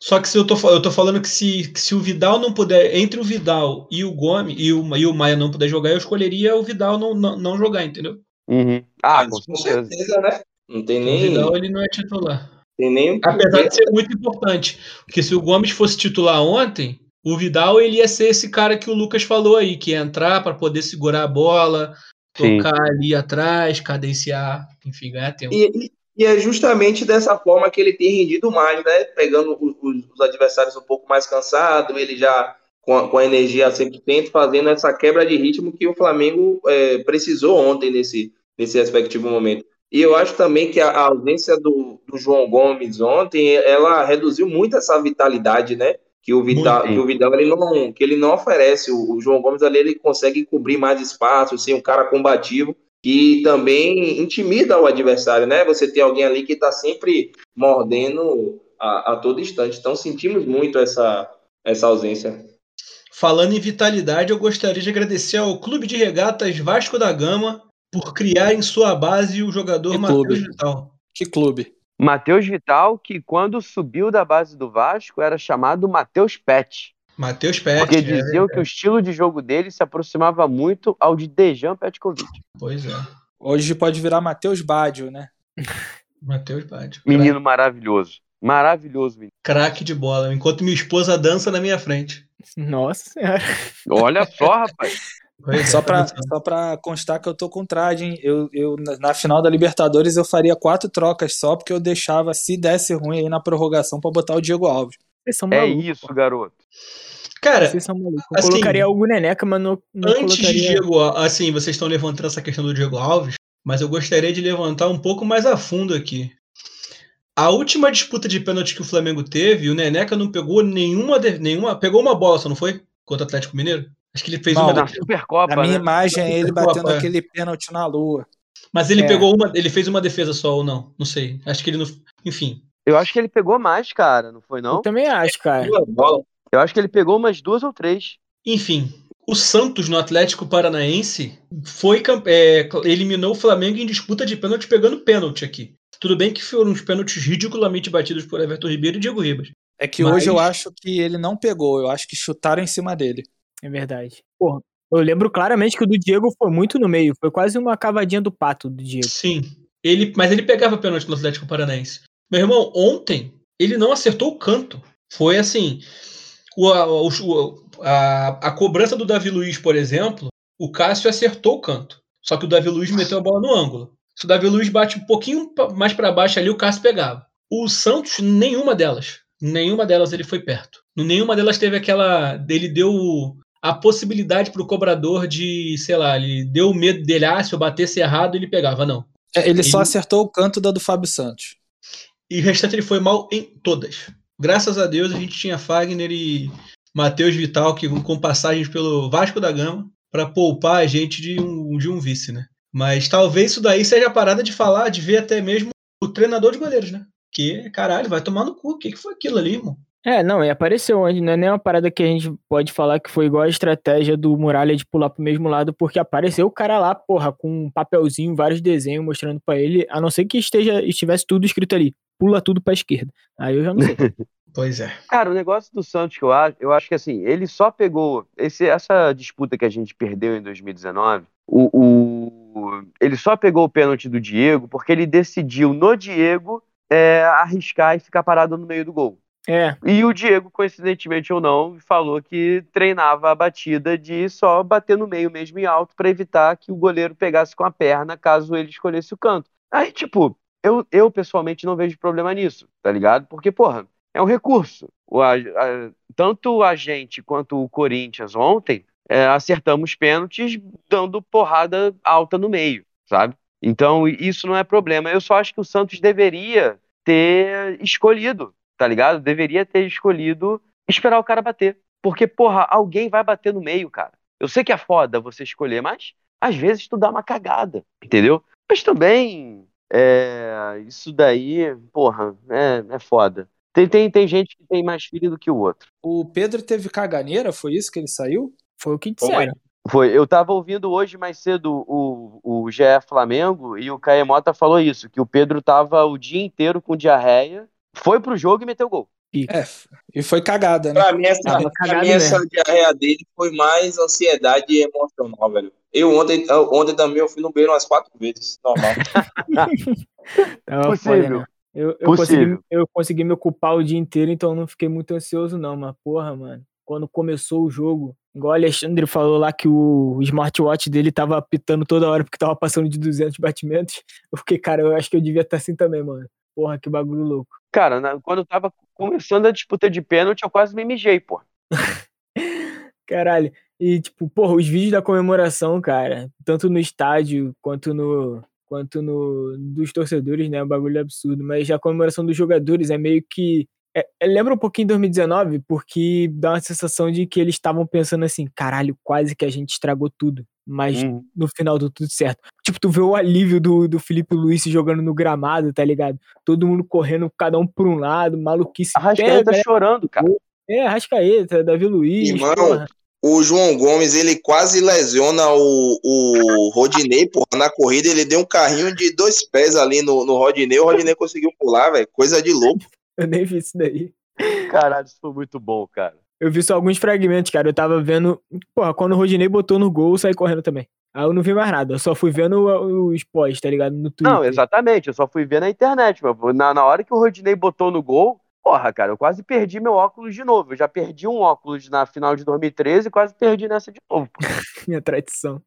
Só que se eu tô, eu tô falando que se, que se o Vidal não puder, entre o Vidal e o Gomes, e o, e o Maia não puder jogar, eu escolheria o Vidal não, não, não jogar, entendeu? Uhum. Ah, Mas, com certeza. certeza, né? Não tem O nem. Vidal ele não é titular. Tem nem Apesar de ser muito importante. Porque se o Gomes fosse titular ontem, o Vidal ele ia ser esse cara que o Lucas falou aí, que ia entrar para poder segurar a bola, Sim. tocar ali atrás, cadenciar, enfim, ganhar tempo. E, e- é justamente dessa forma que ele tem rendido mais, né? Pegando os, os adversários um pouco mais cansados, ele já com a, com a energia a 100%, fazendo essa quebra de ritmo que o Flamengo é, precisou ontem nesse, nesse respectivo momento. E eu acho também que a, a ausência do, do João Gomes ontem, ela reduziu muito essa vitalidade, né? Que o Vidal, que o Vidal ele não, que ele não oferece. O, o João Gomes ali ele consegue cobrir mais espaço, ser um cara combativo que também intimida o adversário, né? Você tem alguém ali que está sempre mordendo a, a todo instante. Então sentimos muito essa, essa ausência. Falando em vitalidade, eu gostaria de agradecer ao Clube de Regatas Vasco da Gama por criar em sua base o jogador Matheus? Vital. Que clube. Matheus Vital, que quando subiu da base do Vasco, era chamado Matheus Pet. Matheus Pet. Porque é diziam que o estilo de jogo dele se aproximava muito ao de Dejan Petkovic. Pois é. Hoje pode virar Matheus Badio, né? Matheus Badio. Menino maravilhoso. Maravilhoso, menino. Craque de bola. Enquanto minha esposa dança na minha frente. Nossa senhora. Olha só, rapaz. Pois é, Só pra, dançando. só pra constar que eu tô com trade, hein? Eu, eu, na- na final da Libertadores eu faria quatro trocas só, porque eu deixava, se desse ruim aí na prorrogação, pra botar o Diego Alves. Vocês são É malucos. isso, garoto. Cara, Vocês são malucos. Eu assim, colocaria o Neneca, mas não, não antes de colocaria. Diego, Al- assim, vocês estão levantando essa questão do Diego Alves, mas eu gostaria de levantar um pouco mais a fundo aqui. A última disputa de pênalti que o Flamengo teve, o Neneca não pegou nenhuma, de- nenhuma, pegou uma bola, só não foi? Contra o Atlético Mineiro? Acho que ele fez Não, uma Na defesa, Supercopa, A minha né? imagem é ele Supercopa, batendo é. aquele pênalti na lua. mas ele É. pegou uma, ele fez uma defesa só ou não? Não sei. Acho que ele não, enfim. Eu acho que ele pegou mais, cara, não foi Eu não? também acho, cara. Eu acho que ele pegou umas duas ou três. Enfim, o Santos no Atlético Paranaense foi é, eliminou o Flamengo em disputa de pênalti pegando pênalti aqui. Tudo bem que foram uns pênaltis ridiculamente batidos por Everton Ribeiro e Diego Ribas. É que Mas- hoje eu acho que ele não pegou, eu acho que chutaram em cima dele. É verdade. Porra, eu lembro claramente que o do Diego foi muito no meio. Foi quase uma cavadinha do pato do Diego. Sim. Ele, mas ele pegava pênalti no Atlético Paranaense. Meu irmão, ontem ele não acertou o canto. Foi assim. O, a, a, a cobrança do Davi Luiz, por exemplo, o Cássio acertou o canto. Só que o Davi Luiz meteu a bola no ângulo. Se o Davi Luiz bate um pouquinho mais para baixo ali, o Cássio pegava. O Santos, nenhuma delas. Nenhuma delas ele foi perto. Nenhuma delas teve aquela. Ele deu a possibilidade para o cobrador de, sei lá, ele deu o medo dele, ah, se eu batesse errado, ele pegava. Não. É, Ele só Ele- acertou o canto da do Fábio Santos. E o restante ele foi mal em todas. Graças a Deus a gente tinha Fagner e Matheus Vital que com passagens pelo Vasco da Gama para poupar a gente de um, de um vice, né? Mas talvez isso daí seja a parada de falar, de ver até mesmo o treinador de goleiros, né? Que, caralho, vai tomar no cu. O que, que foi aquilo ali, irmão? É, não, e apareceu onde não é nem uma parada que a gente pode falar que foi igual a estratégia do Muralha de pular pro mesmo lado, porque apareceu o cara lá, porra, com um papelzinho, vários desenhos mostrando pra ele, a não ser que esteja, estivesse tudo escrito ali, pula tudo pra esquerda. Aí eu já não sei. Pois é. Cara, o negócio do Santos que eu acho, eu acho que assim, ele só pegou esse, essa disputa que a gente perdeu em 2019, o, o- ele só pegou o pênalti do Diego porque ele decidiu no Diego é, arriscar e ficar parado no meio do gol. É, E o Diego, coincidentemente ou não, falou que treinava a batida de só bater no meio mesmo em alto para evitar que o goleiro pegasse com a perna caso ele escolhesse o canto. Aí, tipo, eu, eu pessoalmente não vejo problema nisso, tá ligado? Porque, porra, é um recurso. O, a- a- tanto a gente quanto o Corinthians ontem é, acertamos pênaltis dando porrada alta no meio, sabe? Então, isso não é problema. Eu só acho que o Santos deveria ter escolhido tá ligado? Deveria ter escolhido esperar o cara bater. Porque, porra, alguém vai bater no meio, cara. Eu sei que é foda você escolher, mas às vezes tu dá uma cagada, entendeu? Mas também, é, isso daí, porra, é, é foda. Tem, tem, tem gente que tem mais filho do que o outro. O Pedro teve caganeira, foi isso que ele saiu? foi o que disseram. Foi, eu tava ouvindo hoje mais cedo o, o GE Flamengo e o Caemota falou isso, que o Pedro tava o dia inteiro com diarreia, foi pro jogo e meteu gol. É, e foi cagada, né? Pra mim, essa, Tava pra cagado mim, essa diarreia dele foi mais ansiedade emocional, velho. Eu ontem, eu- ontem também eu fui no banheiro umas quatro vezes, normal. Tava Possível. foda, né? Eu, eu, Possível. consegui, eu consegui me ocupar o dia inteiro, então não fiquei muito ansioso, não. Mas, porra, mano, quando começou o jogo, igual o Alexandre falou lá que o smartwatch dele tava apitando toda hora porque tava passando de 200 batimentos, eu fiquei, cara, eu acho que eu devia estar assim também, mano. Porra, que bagulho louco. Cara, na- quando eu tava começando a disputa de pênalti, eu quase me mijei, pô. Caralho. E, tipo, porra, os vídeos da comemoração, cara, tanto no estádio quanto no. quanto no. dos torcedores, né? É um bagulho absurdo. Mas a comemoração dos jogadores é meio que. É, é- lembra um pouquinho 2019, porque dá uma sensação de que eles estavam pensando assim, caralho, quase que a gente estragou tudo. Mas Uhum. no final deu tudo certo. Tipo, tu vê o alívio do, do Felipe Luiz se jogando no gramado, tá ligado? Todo mundo correndo, cada um pra um lado, maluquice. Arrascaeta pega, chorando, cara. é, Arrascaeta, Davi Luiz, Irmão, porra. O João Gomes, ele quase lesiona o, o Rodinei, porra. Na corrida, ele deu um carrinho de dois pés ali no, no Rodinei. O Rodinei conseguiu pular, velho. Coisa de louco. Eu nem vi isso daí. Caralho, isso foi muito bom, cara. Eu vi só alguns fragmentos, cara. Eu tava vendo. Porra, quando o Rodinei botou no gol, eu saí correndo também. Aí eu não vi mais nada. Eu só fui vendo os pós, tá ligado? No Twitter. Não, exatamente. Eu só fui ver na internet. Meu. Na, na hora que o Rodinei botou no gol, porra, cara, eu quase perdi meu óculos de novo. Eu já perdi um óculos na final de 2013 e quase perdi nessa de novo. Minha tradição.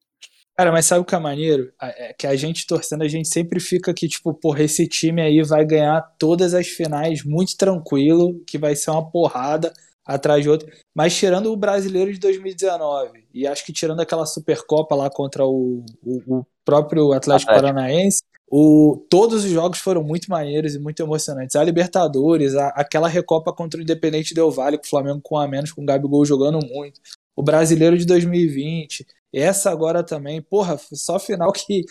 Cara, mas sabe o que é maneiro? É que a gente torcendo, a gente sempre fica que, tipo, porra, esse time aí vai ganhar todas as finais muito tranquilo, que vai ser uma porrada atrás de outra. Mas tirando o brasileiro de 2019, e acho que tirando aquela Supercopa lá contra o, o, o próprio Atlético Atlético. Paranaense, o, todos os jogos foram muito maneiros e muito emocionantes. A Libertadores, a- aquela Recopa contra o Independente Del Valle, com o Flamengo com a menos, com o Gabigol jogando muito. O brasileiro de 2020. Essa agora também, porra, só final que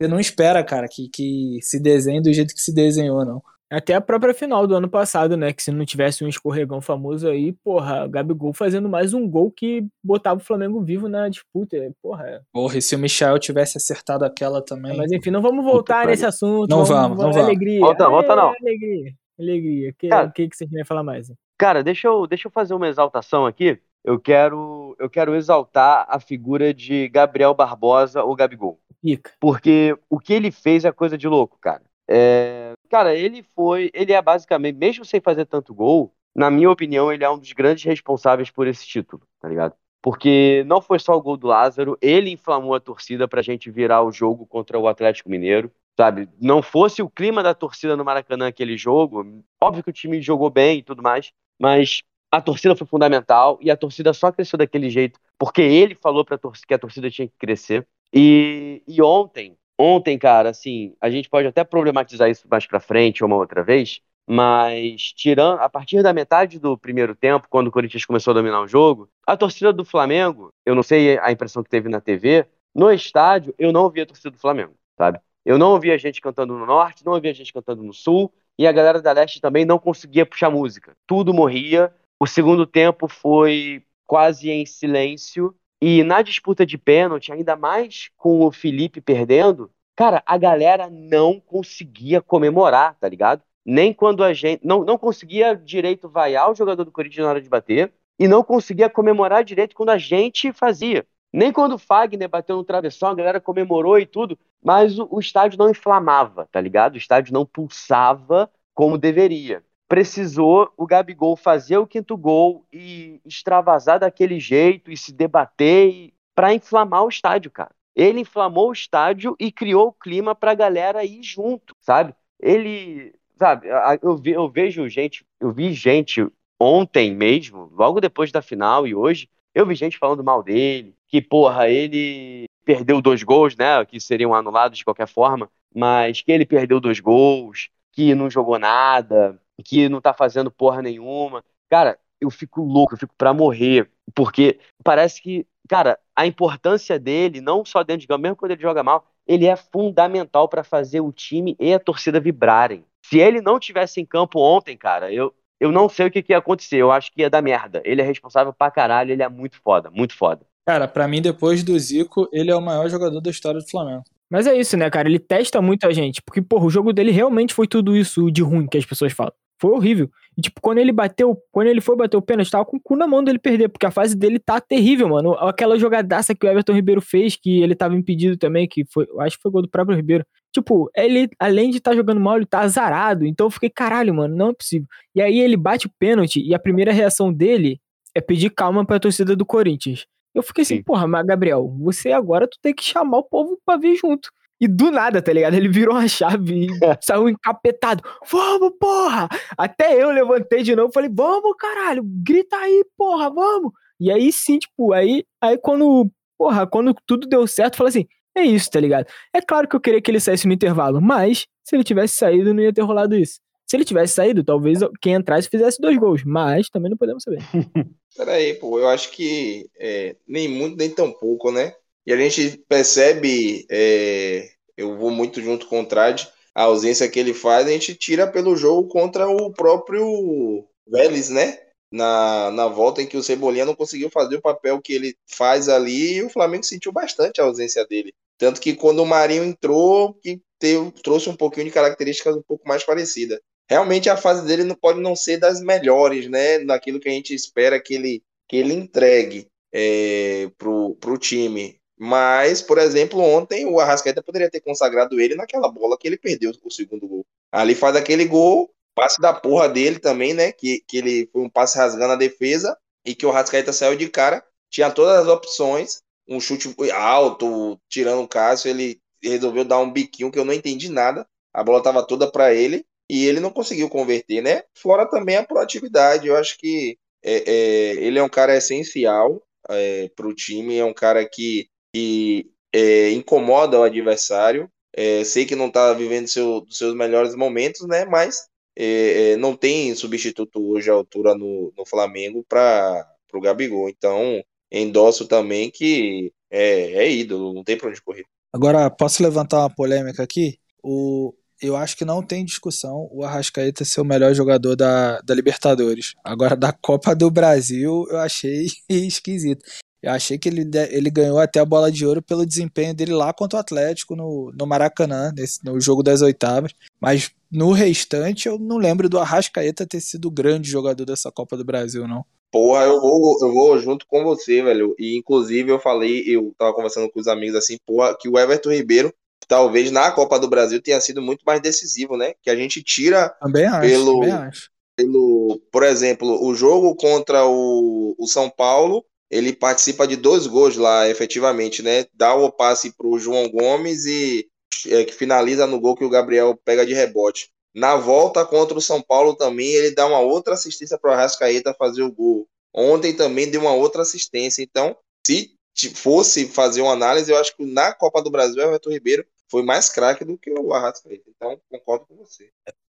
você não espera, cara, que, que se desenhe do jeito que se desenhou, não. Até a própria final do ano passado, né? Que se não tivesse um escorregão famoso aí, porra, Gabigol fazendo mais um gol que botava o Flamengo vivo na disputa. Porra. é. Porra, e se o Michel tivesse acertado aquela também. Mas enfim, não vamos voltar nesse assunto. Não vamos, não vamos. Alegria. Volta, volta não. Alegria. Alegria. O que, Cara. que, que vocês querem falar mais? Cara, deixa eu, deixa eu fazer uma exaltação aqui. Eu quero, eu quero exaltar a figura de Gabriel Barbosa ou Gabigol. Pica. Porque o que ele fez é coisa de louco, cara. É, cara, ele foi. Ele é basicamente, mesmo sem fazer tanto gol, na minha opinião, ele é um dos grandes responsáveis por esse título, tá ligado? Porque não foi só o gol do Lázaro, ele inflamou a torcida pra gente virar o jogo contra o Atlético Mineiro, sabe? Não fosse o clima da torcida no Maracanã aquele jogo, óbvio que o time jogou bem e tudo mais, mas a torcida foi fundamental e a torcida só cresceu daquele jeito porque ele falou pra torcida que a torcida tinha que crescer. E, e ontem, ontem, cara, assim, a gente pode até problematizar isso mais pra frente uma outra vez, mas tirando a partir da metade do primeiro tempo, quando o Corinthians começou a dominar o jogo, a torcida do Flamengo, eu não sei a impressão que teve na TV, no estádio eu não ouvi a torcida do Flamengo, sabe? Eu não ouvia gente cantando no norte, não ouvia gente cantando no sul, e a galera da leste também não conseguia puxar música. Tudo morria. O segundo tempo foi quase em silêncio. E na disputa de pênalti, ainda mais com o Felipe perdendo, cara, a galera não conseguia comemorar, tá ligado? Nem quando a gente. Não, não conseguia direito vaiar o jogador do Corinthians na hora de bater, e não conseguia comemorar direito quando a gente fazia. Nem quando o Fagner bateu no travessão, a galera comemorou e tudo, mas o, o estádio não inflamava, tá ligado? O estádio não pulsava como deveria. Precisou o Gabigol fazer o quinto gol e extravasar daquele jeito e se debater para inflamar o estádio, cara. Ele inflamou o estádio e criou o clima pra galera ir junto, sabe? Ele, sabe, a- eu, eu vejo gente, eu vi gente ontem mesmo, logo depois da final e hoje, eu vi gente falando mal dele, que, porra, ele perdeu dois gols, né? Que seriam anulados de qualquer forma, mas que ele perdeu dois gols, que não jogou nada, que não tá fazendo porra nenhuma. Cara, eu fico louco, eu fico pra morrer, porque parece que, cara, a importância dele, não só dentro de campo, mesmo quando ele joga mal, ele é fundamental pra fazer o time e a torcida vibrarem. Se ele não tivesse em campo ontem, cara, eu, eu não sei o que, que ia acontecer. Eu acho que ia dar merda. Ele é responsável pra caralho, ele é muito foda, muito foda. Cara, pra mim, depois do Zico, ele é o maior jogador da história do Flamengo. Mas é isso, né, cara? Ele testa muito a gente. Porque, porra, o jogo dele realmente foi tudo isso de ruim que as pessoas falam. Foi horrível. E, tipo, quando ele bateu, quando ele foi bater o pênalti, tava com o cu na mão dele perder, porque a fase dele tá terrível, mano. Aquela jogadaça que o Everton Ribeiro fez, que ele tava impedido também, que foi, acho que foi gol do próprio Ribeiro. Tipo, ele, além de estar tá jogando mal, ele tá azarado. Então eu fiquei, caralho, mano, não é possível. E aí ele bate o pênalti e a primeira reação dele é pedir calma pra torcida do Corinthians. Eu fiquei assim, Sim. porra, mas Gabriel, você agora tu tem que chamar o povo pra vir junto. E do nada, tá ligado? Ele virou uma chave e saiu encapetado. Vamos, porra! Até eu levantei de novo e falei, vamos, caralho, grita aí, porra, vamos! E aí sim, tipo, aí, aí quando, porra, quando tudo deu certo, eu falei assim, é isso, tá ligado? É claro que eu queria que ele saísse no intervalo, mas se ele tivesse saído, não ia ter rolado isso. Se ele tivesse saído, talvez quem entrasse fizesse dois gols, mas também não podemos saber. Peraí, pô, eu acho que é, nem muito nem tão pouco, né? E a gente percebe, é, eu vou muito junto com o Trad, a ausência que ele faz, a gente tira pelo jogo contra o próprio Vélez, né? Na, na volta em que o Cebolinha não conseguiu fazer o papel que ele faz ali, e o Flamengo sentiu bastante a ausência dele. Tanto que quando o Marinho entrou, que teve, trouxe um pouquinho de características um pouco mais parecidas. Realmente a fase dele não pode não ser das melhores, né? Naquilo que a gente espera que ele, que ele entregue é, pro, pro time. Mas, por exemplo, ontem o Arrascaeta poderia ter consagrado ele naquela bola que ele perdeu o segundo gol. Ali faz aquele gol, passe da porra dele também, né? Que, que ele foi um passe rasgando a defesa e que o Arrascaeta saiu de cara. Tinha todas as opções, um chute alto, tirando o Cássio, ele resolveu dar um biquinho que eu não entendi nada. A bola estava toda para ele e ele não conseguiu converter, né? Fora também a proatividade. Eu acho que é, é, ele é um cara essencial é, para o time, é um cara que que é, incomoda o adversário. É, sei que não está vivendo seu, seus melhores momentos, né? Mas é, é, não tem substituto hoje à altura no, no Flamengo para o Gabigol. Então, endosso também que é, é ídolo, não tem para onde correr. Agora, posso levantar uma polêmica aqui? O, eu acho que não tem discussão o Arrascaeta ser o melhor jogador da, da Libertadores. Agora, da Copa do Brasil, eu achei esquisito. Eu achei que ele, ele ganhou até a bola de ouro pelo desempenho dele lá contra o Atlético no, no Maracanã, nesse, no jogo das oitavas. Mas no restante, eu não lembro do Arrascaeta ter sido o grande jogador dessa Copa do Brasil, não. Porra, eu vou, eu vou junto com você, velho. E inclusive eu falei, eu tava conversando com os amigos assim, porra, que o Everton Ribeiro, talvez na Copa do Brasil tenha sido muito mais decisivo, né? Que a gente tira também acho, pelo, também acho. pelo, por exemplo, o jogo contra o, o São Paulo ele participa de dois gols lá, efetivamente, né? Dá o passe para o João Gomes e é, que finaliza no gol que o Gabriel pega de rebote. Na volta contra o São Paulo também, ele dá uma outra assistência para o Arrascaeta fazer o gol. Ontem também deu uma outra assistência. Então, se fosse fazer uma análise, eu acho que na Copa do Brasil, o Everton Ribeiro foi mais craque do que o Arrascaeta. Então, concordo com você.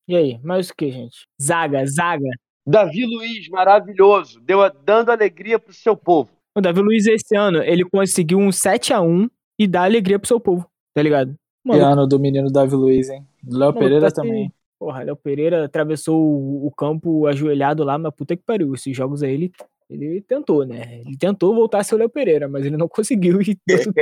E aí, mais o que, gente? Zaga, zaga. Davi Luiz, maravilhoso, deu dando alegria pro seu povo. O Davi Luiz, esse ano, ele conseguiu um 7 a 1 e dá alegria pro seu povo, tá ligado? Mano, ano do menino Davi Luiz, hein? Léo Pereira tá também. Assim, porra, Léo Pereira atravessou o, o, campo ajoelhado lá, mas puta que pariu. Esses jogos aí ele, ele tentou, né? Ele tentou voltar a ser o Léo Pereira, mas ele não conseguiu e deu tudo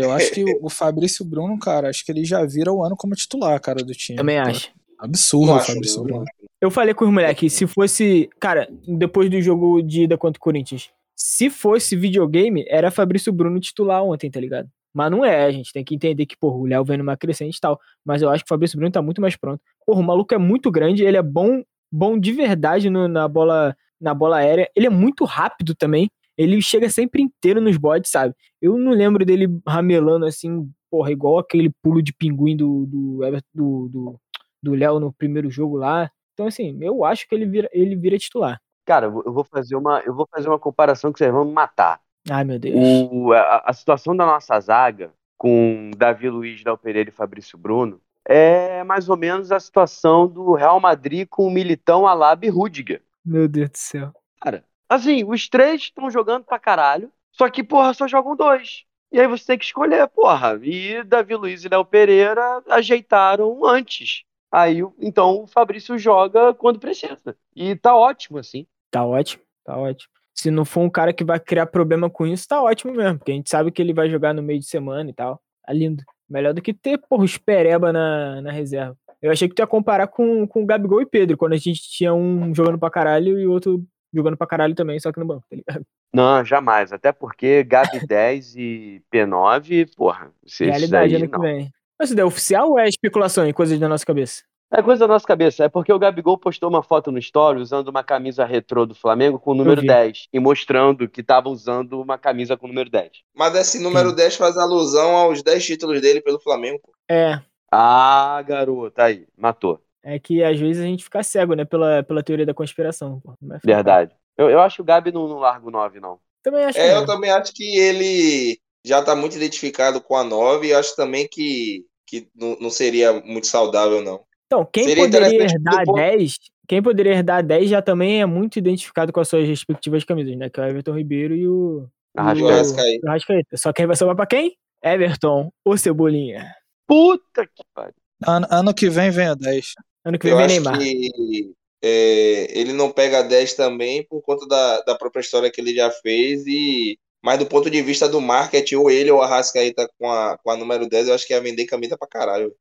eu acho que o Fabrício Bruno, cara, acho que ele já vira o ano como titular, cara, do time. Também acho. Absurdo o Fabrício Bruno. Eu falei com os moleques, se fosse. Cara, depois do jogo de ida contra o Corinthians, se fosse videogame, era Fabrício Bruno titular ontem, tá ligado? Mas não é, a gente tem que entender que, porra, o Léo vem numa crescente e tal. Mas eu acho que o Fabrício Bruno tá muito mais pronto. Porra, o maluco é muito grande, ele é bom, bom de verdade no, na bola na bola aérea. Ele é muito rápido também. Ele chega sempre inteiro nos bodes, sabe? Eu não lembro dele ramelando assim, porra, igual aquele pulo de pinguim do do do, do, do Léo no primeiro jogo lá. Então, assim, eu acho que ele vira, ele vira titular. Cara, eu vou fazer uma, eu vou fazer uma comparação que vocês vão me matar. Ai, meu Deus. O, a, a, situação da nossa zaga, com Davi Luiz, Del Pereira e Fabrício Bruno, é mais ou menos a situação do Real Madrid com o Militão, Alaba e Rudiger. Meu Deus do céu. Cara, assim, os três estão jogando pra caralho, só que, porra, só jogam dois. E aí você tem que escolher, porra. E Davi Luiz e Léo Pereira ajeitaram antes. Aí, então, o Fabrício joga quando precisa. E tá ótimo, assim. Tá ótimo, tá ótimo. Se não for um cara que vai criar problema com isso, tá ótimo mesmo. Porque a gente sabe que ele vai jogar no meio de semana e tal. Tá lindo. Melhor do que ter, porra, os pereba na, na reserva. Eu achei que tu ia comparar com, com o Gabigol e Pedro, quando a gente tinha um jogando pra caralho e o outro jogando pra caralho também, só que no banco, tá ligado? Não, jamais. Até porque Gabi 10 e P9, porra, Realidade daí, ano que não. vem. Mas isso é oficial ou é especulação e coisa da nossa cabeça? É coisa da nossa cabeça. É porque o Gabigol postou uma foto no story usando uma camisa retrô do Flamengo com o número vi. 10 e mostrando que tava usando uma camisa com o número 10. Mas esse número Sim. 10 faz alusão aos 10 títulos dele pelo Flamengo. pô. É, Ah, garoto, aí, matou. é que às vezes a gente fica cego, né, pela, pela teoria da conspiração. Pô. Não é fácil. Verdade. Eu, eu acho que o Gabi não, não larga o 9, não. Também acho É, eu também acho que ele já tá muito identificado com a 9 e acho também que, que não, não seria muito saudável, não. Então, quem Seria poderia herdar ponto- 10, quem poderia herdar 10 já também é muito identificado com as suas respectivas camisas, né? Que é o Everton Ribeiro e o. Arrascaeta. o- o Arrascaeta. Só que aí vai sobrar pra quem? Everton, o Cebolinha. Puta que pariu. Ano, ano que vem vem a 10. Ano que vem Eu vem acho Neymar. que é, ele não pega 10 também por conta da, da própria história que ele já fez e mas do ponto de vista do marketing, ou ele ou a Rascaeta com a, com a número 10, eu acho que ia vender camisa pra caralho.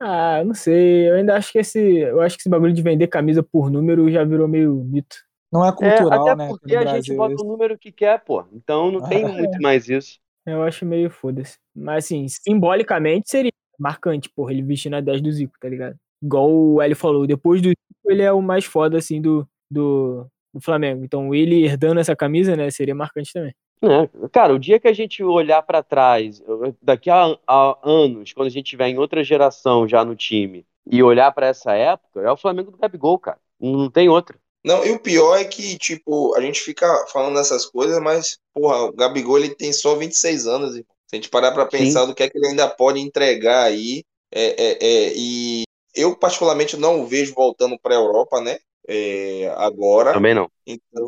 Ah, não sei. Eu ainda acho que esse. Eu acho que esse bagulho de vender camisa por número já virou meio mito. Não é É, cultural, até né? porque a gente bota isso. o número que quer, pô. Então não tem Ah, muito mais isso. Eu acho meio foda-se. Mas assim, simbolicamente seria marcante, porra, ele vestindo a 10 do Zico, tá ligado? Igual o Hélio falou, depois do Zico, ele é o mais foda, assim, do, do, do Flamengo. Então ele herdando essa camisa, né, seria marcante também. É, cara, o dia que a gente olhar pra trás, daqui a, a anos, quando a gente tiver em outra geração já no time, e olhar pra essa época, é o Flamengo do Gabigol, cara. Não tem outra. Não, e o pior é que, tipo, a gente fica falando dessas coisas, mas, porra, o Gabigol ele tem só 26 anos. Se a gente parar pra pensar do que é que ele ainda pode entregar aí, é, é, é, e eu particularmente não o vejo voltando pra Europa, né? É, agora. Também não. Então,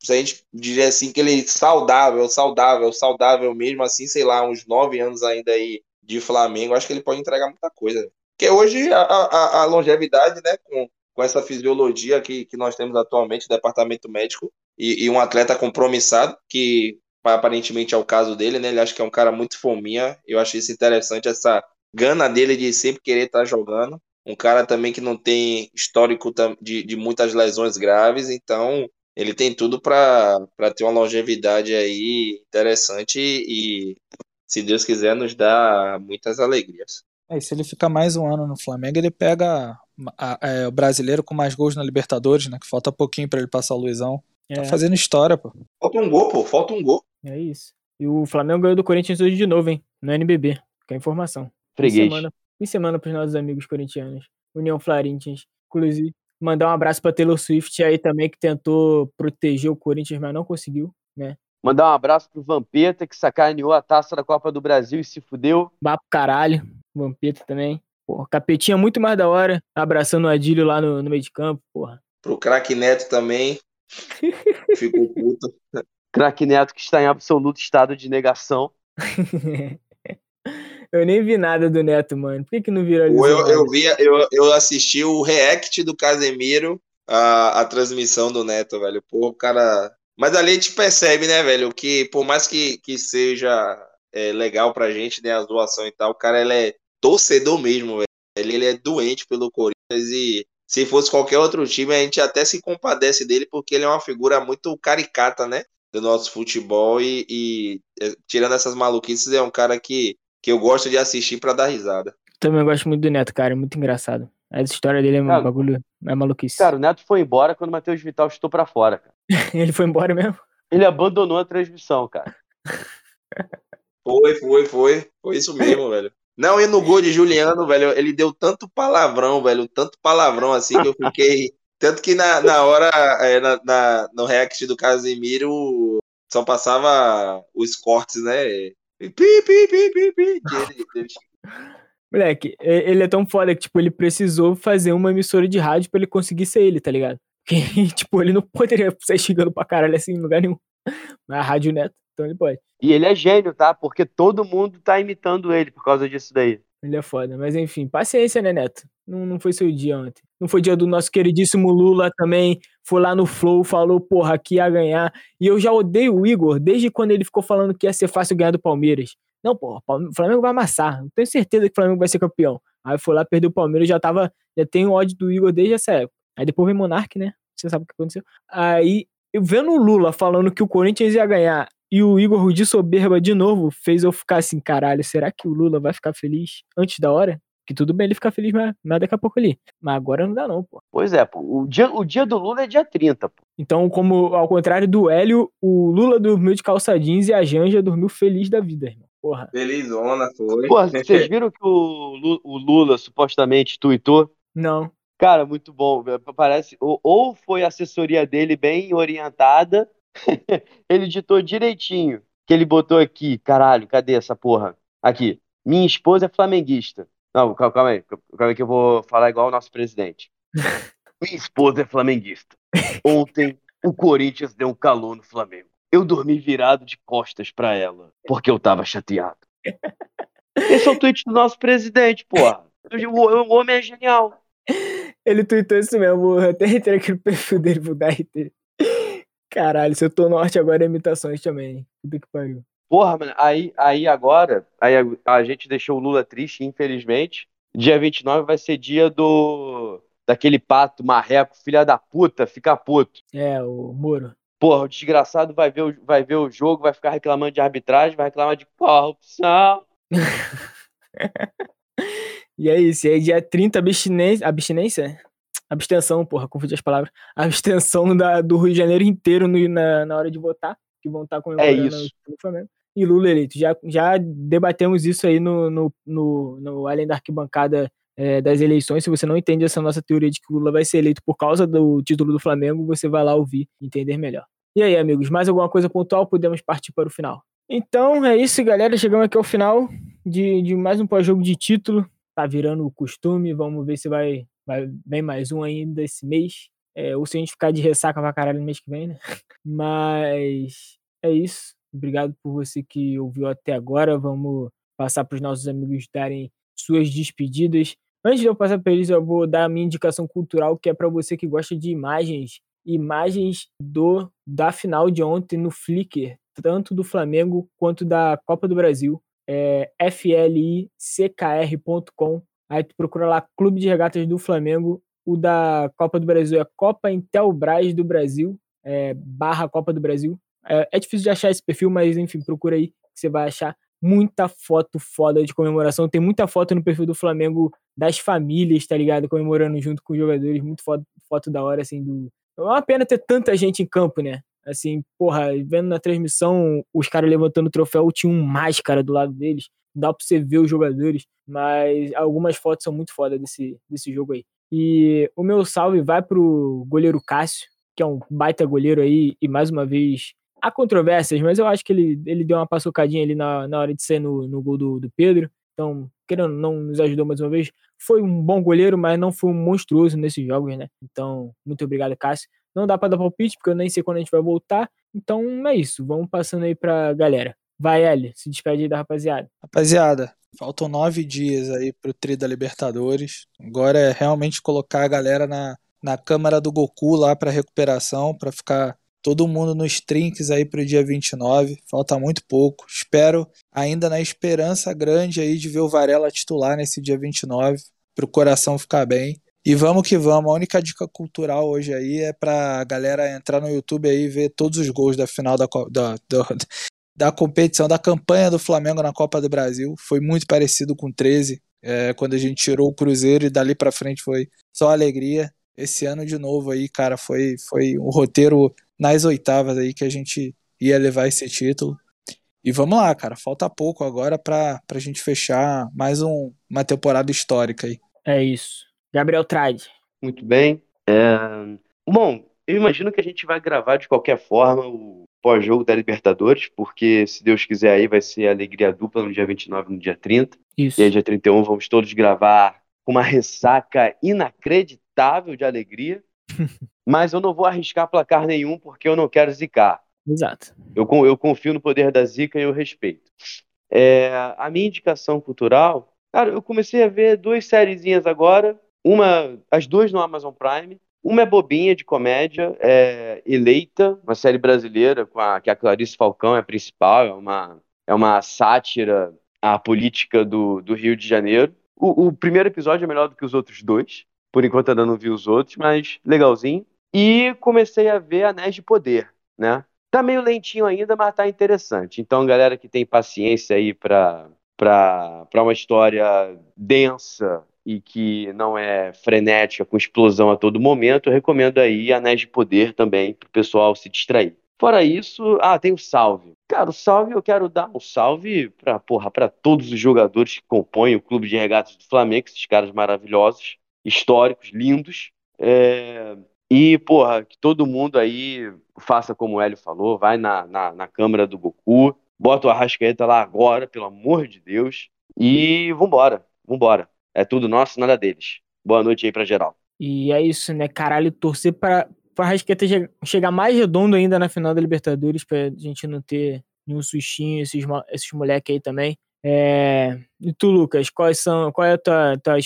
se a gente dizer assim que ele saudável, saudável, saudável mesmo, assim, sei lá, uns nove anos ainda aí de Flamengo, acho que ele pode entregar muita coisa. Porque hoje a, a, a longevidade, né, com, com essa fisiologia que, que nós temos atualmente, departamento médico, e, e um atleta compromissado, que aparentemente é o caso dele, né, ele acha que é um cara muito fominha, eu achei isso interessante, essa gana dele de sempre querer estar jogando um cara também que não tem histórico de, de muitas lesões graves, então ele tem tudo para ter uma longevidade aí interessante e, se Deus quiser, nos dá muitas alegrias. É, e se ele ficar mais um ano no Flamengo, ele pega a- é, o brasileiro com mais gols na Libertadores, né? Que falta pouquinho pra ele passar o Luizão. É, Tá fazendo história, pô. Falta um gol, pô, falta um gol. é isso. E o Flamengo ganhou do Corinthians hoje de novo, hein? No NBB. Fica a informação. Fim de semana, semana pros nossos amigos corintianos. União Florentians. Inclusive, mandar um abraço pra Taylor Swift aí também, que tentou proteger o Corinthians, mas não conseguiu. Mandar um abraço pro Vampeta, que sacaneou a taça da Copa do Brasil e se fudeu. Vá pro caralho. Vampeta também. Porra, capetinha muito mais da hora. Abraçando o Adílio lá no, no meio de campo, porra. Pro craque Neto também. Ficou puto. Craque Neto, que está em absoluto estado de negação. eu nem vi nada do Neto, mano. Por que, que não viralizou? Eu, eu, vi, eu, eu assisti o react do Casemiro, a, a transmissão do Neto, velho. Pô, o cara. Mas ali a gente percebe, né, velho, que por mais que, que seja é, legal pra gente, né, a zoação e tal, o cara ele é torcedor mesmo, velho. Ele, ele é doente pelo Corinthians e se fosse qualquer outro time, a gente até se compadece dele, porque ele é uma figura muito caricata, né, do nosso futebol e, e, é, tirando essas maluquices, é um cara que, que eu gosto de assistir pra dar risada. Também gosto muito do Neto, cara. É muito engraçado. Essa história dele é um Cara, bagulho. É maluquice. Cara, o Neto foi embora quando o Matheus Vital chutou pra fora, cara. Ele foi embora mesmo? Ele abandonou a transmissão, cara. Foi, foi, foi. Foi isso mesmo, velho. Não, e no gol de Juliano, velho, ele deu tanto palavrão, velho, tanto palavrão assim que eu fiquei. Tanto que na, na hora, é, na, na- no react do Casimiro, só passava os cortes, né? Pi, pi, pi, pi, pi, dele. Moleque, ele é tão foda que, tipo, ele precisou fazer uma emissora de rádio pra ele conseguir ser ele, tá ligado? Porque, tipo, ele não poderia sair xingando pra caralho assim em lugar nenhum. Mas a Rádio Neto, então ele pode. E ele é gênio, tá? Porque todo mundo tá imitando ele por causa disso daí. Ele é foda. Mas enfim, paciência, né, Neto? Não, não foi seu dia ontem. Não foi dia do nosso queridíssimo Lula também. Foi lá no Flow, falou, porra, aqui ia ganhar. E eu já odeio o Igor desde quando ele ficou falando que ia ser fácil ganhar do Palmeiras. Não, porra, o Flamengo vai amassar. Eu tenho certeza que o Flamengo vai ser campeão. Aí foi lá, perdeu o Palmeiras, já tava, já tem o ódio do Igor desde essa época. Aí depois vem Monark, né? Você sabe o que aconteceu. Aí, eu vendo o Lula falando que o Corinthians ia ganhar e o Igor de soberba de novo fez eu ficar assim, caralho, será que o Lula vai ficar feliz antes da hora? Que tudo bem ele ficar feliz, mas, mas daqui a pouco ali. Mas agora não dá, não, pô. Pois é, pô. O dia, o dia do Lula é dia 30, pô. Então, como ao contrário do Hélio, o Lula dormiu de calça jeans e a Janja dormiu feliz da vida, irmão. Porra. Felizona foi. Pô, vocês viram que o Lula, o Lula supostamente tuitou? Não. Cara, muito bom. Parece. Ou, ou foi a assessoria dele bem orientada, ele ditou direitinho. Que ele botou aqui, caralho, cadê essa porra? Aqui. Minha esposa é flamenguista. Não, calma, calma aí. Calma aí que eu vou falar igual o nosso presidente. Minha esposa é flamenguista. Ontem o Corinthians deu um calor no Flamengo. Eu dormi virado de costas pra ela, porque eu tava chateado. Esse é o tweet do nosso presidente, porra. O, homem é genial. Ele tweetou isso mesmo. Eu até entrei aqui no perfil dele, vou dar. Caralho, se eu tô norte agora é imitações também. Puta que pariu. Porra, mano, aí, aí agora, aí a, a gente deixou o Lula triste, infelizmente. Dia 29 vai ser dia do. daquele pato marreco, filha da puta, fica puto. É, o Moro. Porra, o desgraçado vai ver o, vai ver o jogo, vai ficar reclamando de arbitragem, vai reclamar de corrupção. e é isso, e aí dia 30, abstinência. Abstinência? Abstenção, porra, confundi as palavras. Abstenção da, do Rio de Janeiro inteiro no, na, na hora de votar, que vão estar comemorando É isso. E Lula eleito. Já, já debatemos isso aí no, no, no, no Além da Arquibancada é, das eleições. Se você não entende essa nossa teoria de que Lula vai ser eleito por causa do título do Flamengo, você vai lá ouvir entender melhor. E aí, amigos, mais alguma coisa pontual? Podemos partir para o final. Então é isso, galera. Chegamos aqui ao final de, de mais um pós-jogo de título. Tá virando o costume. Vamos ver se vai, vai bem mais um ainda esse mês. É, ou se a gente ficar de ressaca pra caralho no mês que vem, né? Mas é isso. Obrigado por você que ouviu até agora. Vamos passar para os nossos amigos darem suas despedidas. Antes de eu passar para eles, eu vou dar a minha indicação cultural, que é para você que gosta de imagens, imagens do da final de ontem no Flickr, tanto do Flamengo quanto da Copa do Brasil. É flickr.com. Aí tu procura lá Clube de Regatas do Flamengo. O da Copa do Brasil é Copa Intelbras do Brasil, é, barra Copa do Brasil. É, é difícil de achar esse perfil, mas enfim, procura aí que você vai achar muita foto foda de comemoração. Tem muita foto no perfil do Flamengo das famílias, tá ligado? Comemorando junto com os jogadores. Muito foto, foto da hora, assim, do. É uma pena ter tanta gente em campo, né? Assim, porra, vendo na transmissão os caras levantando o troféu, tinha um máscara do lado deles. Dá pra você ver os jogadores, mas algumas fotos são muito foda desse, desse jogo aí. E o meu salve vai pro goleiro Cássio, que é um baita goleiro aí, e mais uma vez há controvérsias, mas eu acho que ele, ele deu uma paçocadinha ali na, na hora de ser no, no gol do, do Pedro. Então, querendo não nos ajudou mais uma vez. Foi um bom goleiro, mas não foi um monstruoso nesses jogos, né? Então, muito obrigado, Cássio. Não dá pra dar palpite, porque eu nem sei quando a gente vai voltar. Então, é isso. Vamos passando aí pra galera. Vai, Eli, se despede aí da rapaziada. Rapaziada, faltam nove dias aí pro Tri da Libertadores. Agora é realmente colocar a galera na, na câmara do Goku lá pra recuperação, pra ficar todo mundo nos trinques aí pro dia 29. Falta muito pouco. Espero, ainda na esperança grande aí de ver o Varela titular nesse dia 29, pro coração ficar bem. E vamos que vamos. A única dica cultural hoje aí é pra galera entrar no YouTube aí e ver todos os gols da final da, da, da, da competição, da campanha do Flamengo na Copa do Brasil. Foi muito parecido com 13, é, quando a gente tirou o Cruzeiro e dali pra frente foi só alegria. Esse ano de novo aí, cara, foi, foi um roteiro nas oitavas aí que a gente ia levar esse título. E vamos lá, cara. Falta pouco agora pra, pra gente fechar mais um, uma temporada histórica aí. É isso. Gabriel Trade. Muito bem. É... Bom, eu imagino que a gente vai gravar de qualquer forma o pós-jogo da Libertadores, porque se Deus quiser aí vai ser alegria dupla no dia 29 e no dia 30. Isso. E aí dia 31 vamos todos gravar com uma ressaca inacreditável de alegria. Mas eu não vou arriscar placar nenhum porque eu não quero zicar. Exato. Eu, eu confio no poder da zica e eu respeito. É, a minha indicação cultural, cara, eu comecei a ver duas sériezinhas agora. Uma, as duas no Amazon Prime. Uma é bobinha de comédia, é Eleita, uma série brasileira com a, que a Clarice Falcão é principal, é uma, é uma sátira à política do, do Rio de Janeiro. O, o, primeiro episódio é melhor do que os outros dois. Por enquanto ainda não vi os outros, mas legalzinho. E comecei a ver Anéis de Poder, né? Tá meio lentinho ainda, mas tá interessante. Então, galera que tem paciência aí pra, pra, pra uma história densa e que não é frenética, com explosão a todo momento, eu recomendo aí Anéis de Poder também, pro pessoal se distrair. Fora isso, ah, tem o salve. Cara, o salve eu quero dar um salve para porra, para todos os jogadores que compõem o clube de regatas do Flamengo, esses caras maravilhosos, históricos, lindos. É... E, porra, que todo mundo aí faça como o Hélio falou, vai na, na, na câmera do Goku, bota o Arrascaeta lá agora, pelo amor de Deus, e vambora, vambora. É tudo nosso, nada deles. Boa noite aí pra geral. E é isso, né? Caralho, torcer pra, pra Rasqueta chegar mais redondo ainda na final da Libertadores, pra gente não ter nenhum sustinho, esses, esses moleques aí também. É... E tu, Lucas, quais são, qual é a tua, tua,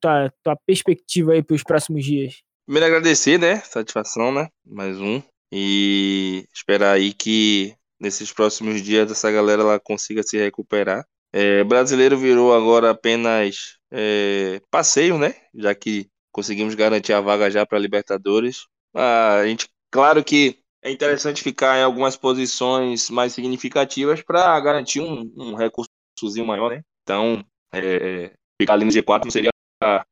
tua, tua perspectiva aí para os próximos dias? Primeiro agradecer, né? Satisfação, né? Mais um. E esperar aí que nesses próximos dias essa galera ela consiga se recuperar. É, brasileiro virou agora apenas é, passeio, né? Já que conseguimos garantir a vaga já para Libertadores. Ah, a gente, claro que é interessante ficar em algumas posições mais significativas para garantir um, um recursozinho maior, né? Então, é, ficar ali no G4 não seria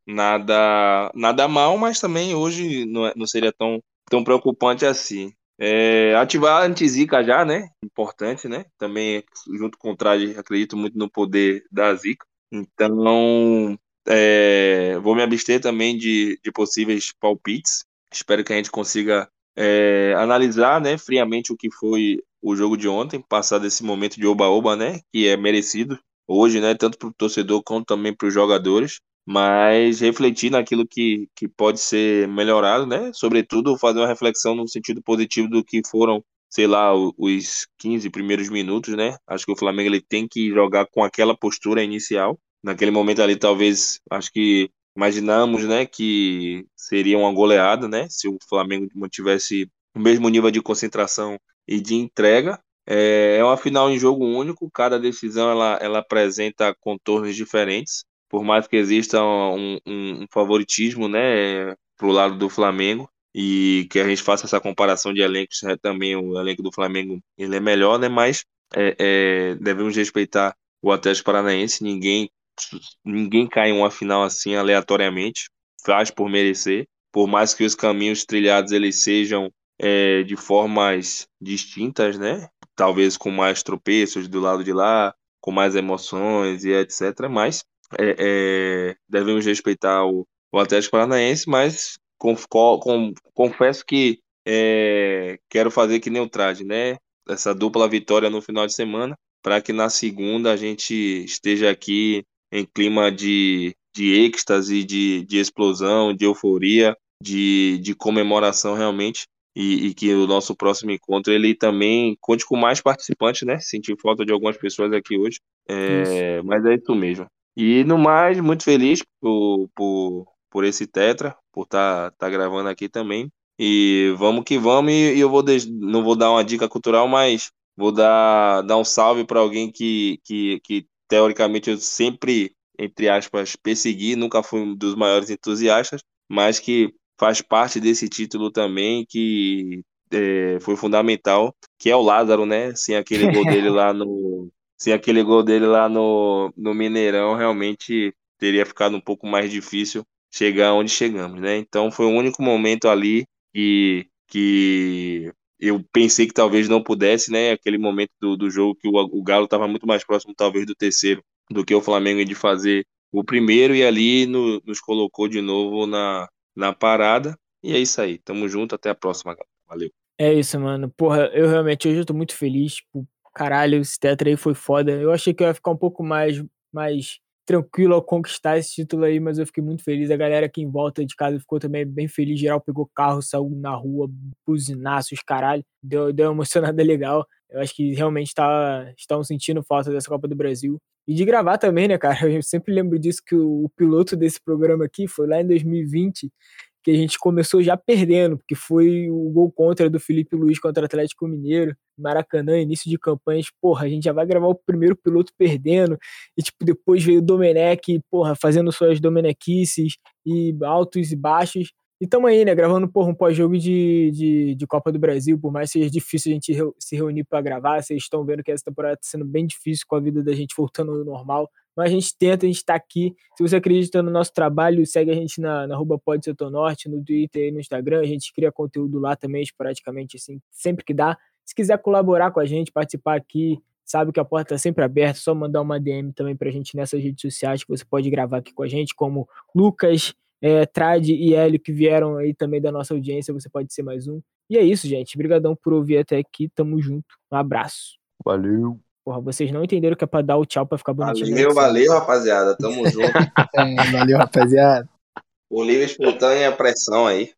nada nada mal, mas também hoje não, é, não seria tão, tão preocupante assim. É, ativar a anti-zica já, né? Importante, né? Também, junto com o traje, acredito muito no poder da zica. Então, é, vou me abster também de, de possíveis palpites. Espero que a gente consiga é, analisar né, friamente o que foi o jogo de ontem, passar desse momento de oba-oba, né, que é merecido hoje, né, tanto para o torcedor quanto também para os jogadores, mas refletir naquilo que, que pode ser melhorado, né, sobretudo fazer uma reflexão no sentido positivo do que foram, sei lá, os 15 primeiros minutos, né, acho que o Flamengo ele tem que jogar com aquela postura inicial, naquele momento ali talvez, acho que imaginamos, né, que seria uma goleada, né, se o Flamengo mantivesse o mesmo nível de concentração e de entrega. É, é uma final em jogo único, cada decisão ela, ela apresenta contornos diferentes, por mais que exista um, um, um favoritismo, né, para o lado do Flamengo e que a gente faça essa comparação de elencos, né, também o elenco do Flamengo ele é melhor, né, mas é, é, devemos respeitar o Atlético Paranaense, ninguém ninguém cai em uma final assim aleatoriamente, faz por merecer, por mais que os caminhos trilhados eles sejam é, de formas distintas, né? Talvez com mais tropeços do lado de lá, com mais emoções e etc. Mas é, é, devemos respeitar o, o Atlético Paranaense, mas com, com, confesso que é, quero fazer que nem o Trade, né? Essa dupla vitória no final de semana, para que na segunda a gente esteja aqui em clima de, de êxtase, de, de explosão, de euforia, de, de comemoração realmente. E, e, que o nosso próximo encontro ele também conte com mais participantes, né? Senti falta de algumas pessoas aqui hoje, é, mas é isso mesmo. E no mais, muito feliz por, por, por esse Tetra, por estar tá, tá gravando aqui também. E vamos que vamos, e, e eu vou não vou dar uma dica cultural, mas vou dar, dar um salve para alguém que, que, que teoricamente eu sempre, entre aspas, persegui, nunca fui um dos maiores entusiastas, mas que faz parte desse título também, que é, foi fundamental, que é o Lázaro, né? Sem aquele gol dele lá no. Sem aquele gol dele lá no, no Mineirão, realmente teria ficado um pouco mais difícil chegar onde chegamos, né? Então foi o único momento ali que, que eu pensei que talvez não pudesse, né? Aquele momento do, do jogo que o, o Galo estava muito mais próximo, talvez, do terceiro do que o Flamengo de fazer o primeiro e ali no, nos colocou de novo na, na parada. E é isso aí. Tamo junto. Até a próxima, galera. Valeu. É isso, mano. Porra, eu realmente hoje eu tô muito feliz. Tipo, caralho, esse tetra aí foi foda. Eu achei que eu ia ficar um pouco mais, mais tranquilo ao conquistar esse título aí, mas eu fiquei muito feliz. A galera aqui em volta de casa ficou também bem feliz. Geral pegou carro, saiu na rua, buzinaços, caralho. Deu, deu uma emocionada legal. Eu acho que realmente tá, estavam sentindo falta dessa Copa do Brasil. E de gravar também, né, cara? Eu sempre lembro disso que o, o piloto desse programa aqui foi lá em 2020 que a gente começou já perdendo, porque foi o gol contra do Felipe Luiz contra o Atlético Mineiro, Maracanã, início de campanha, porra, a gente já vai gravar o primeiro piloto perdendo, e tipo, depois veio o Domenech, porra, fazendo suas Domenequices, e altos e baixos, e tamo aí, né, gravando porra, um pós-jogo de, de, de, Copa do Brasil, por mais que seja difícil a gente se reunir para gravar, vocês estão vendo que essa temporada está sendo bem difícil com a vida da gente voltando ao normal, mas a gente tenta, a gente está aqui. Se você acredita no nosso trabalho, segue a gente na, na arroba Norte, no Twitter e no Instagram. A gente cria conteúdo lá também, praticamente assim, sempre que dá. Se quiser colaborar com a gente, participar aqui, sabe que a porta está sempre aberta, só mandar uma DM também para a gente nessas redes sociais que você pode gravar aqui com a gente, como Lucas, é, Trad e Hélio, que vieram aí também da nossa audiência, você pode ser mais um. E é isso, gente. Obrigadão por ouvir até aqui. Tamo junto. Um abraço. Valeu. Porra, vocês não entenderam que é pra dar o tchau pra ficar bonitinho. Valeu, valeu, rapaziada. Tamo junto. é, valeu, rapaziada. O livre espontâneo é pressão aí.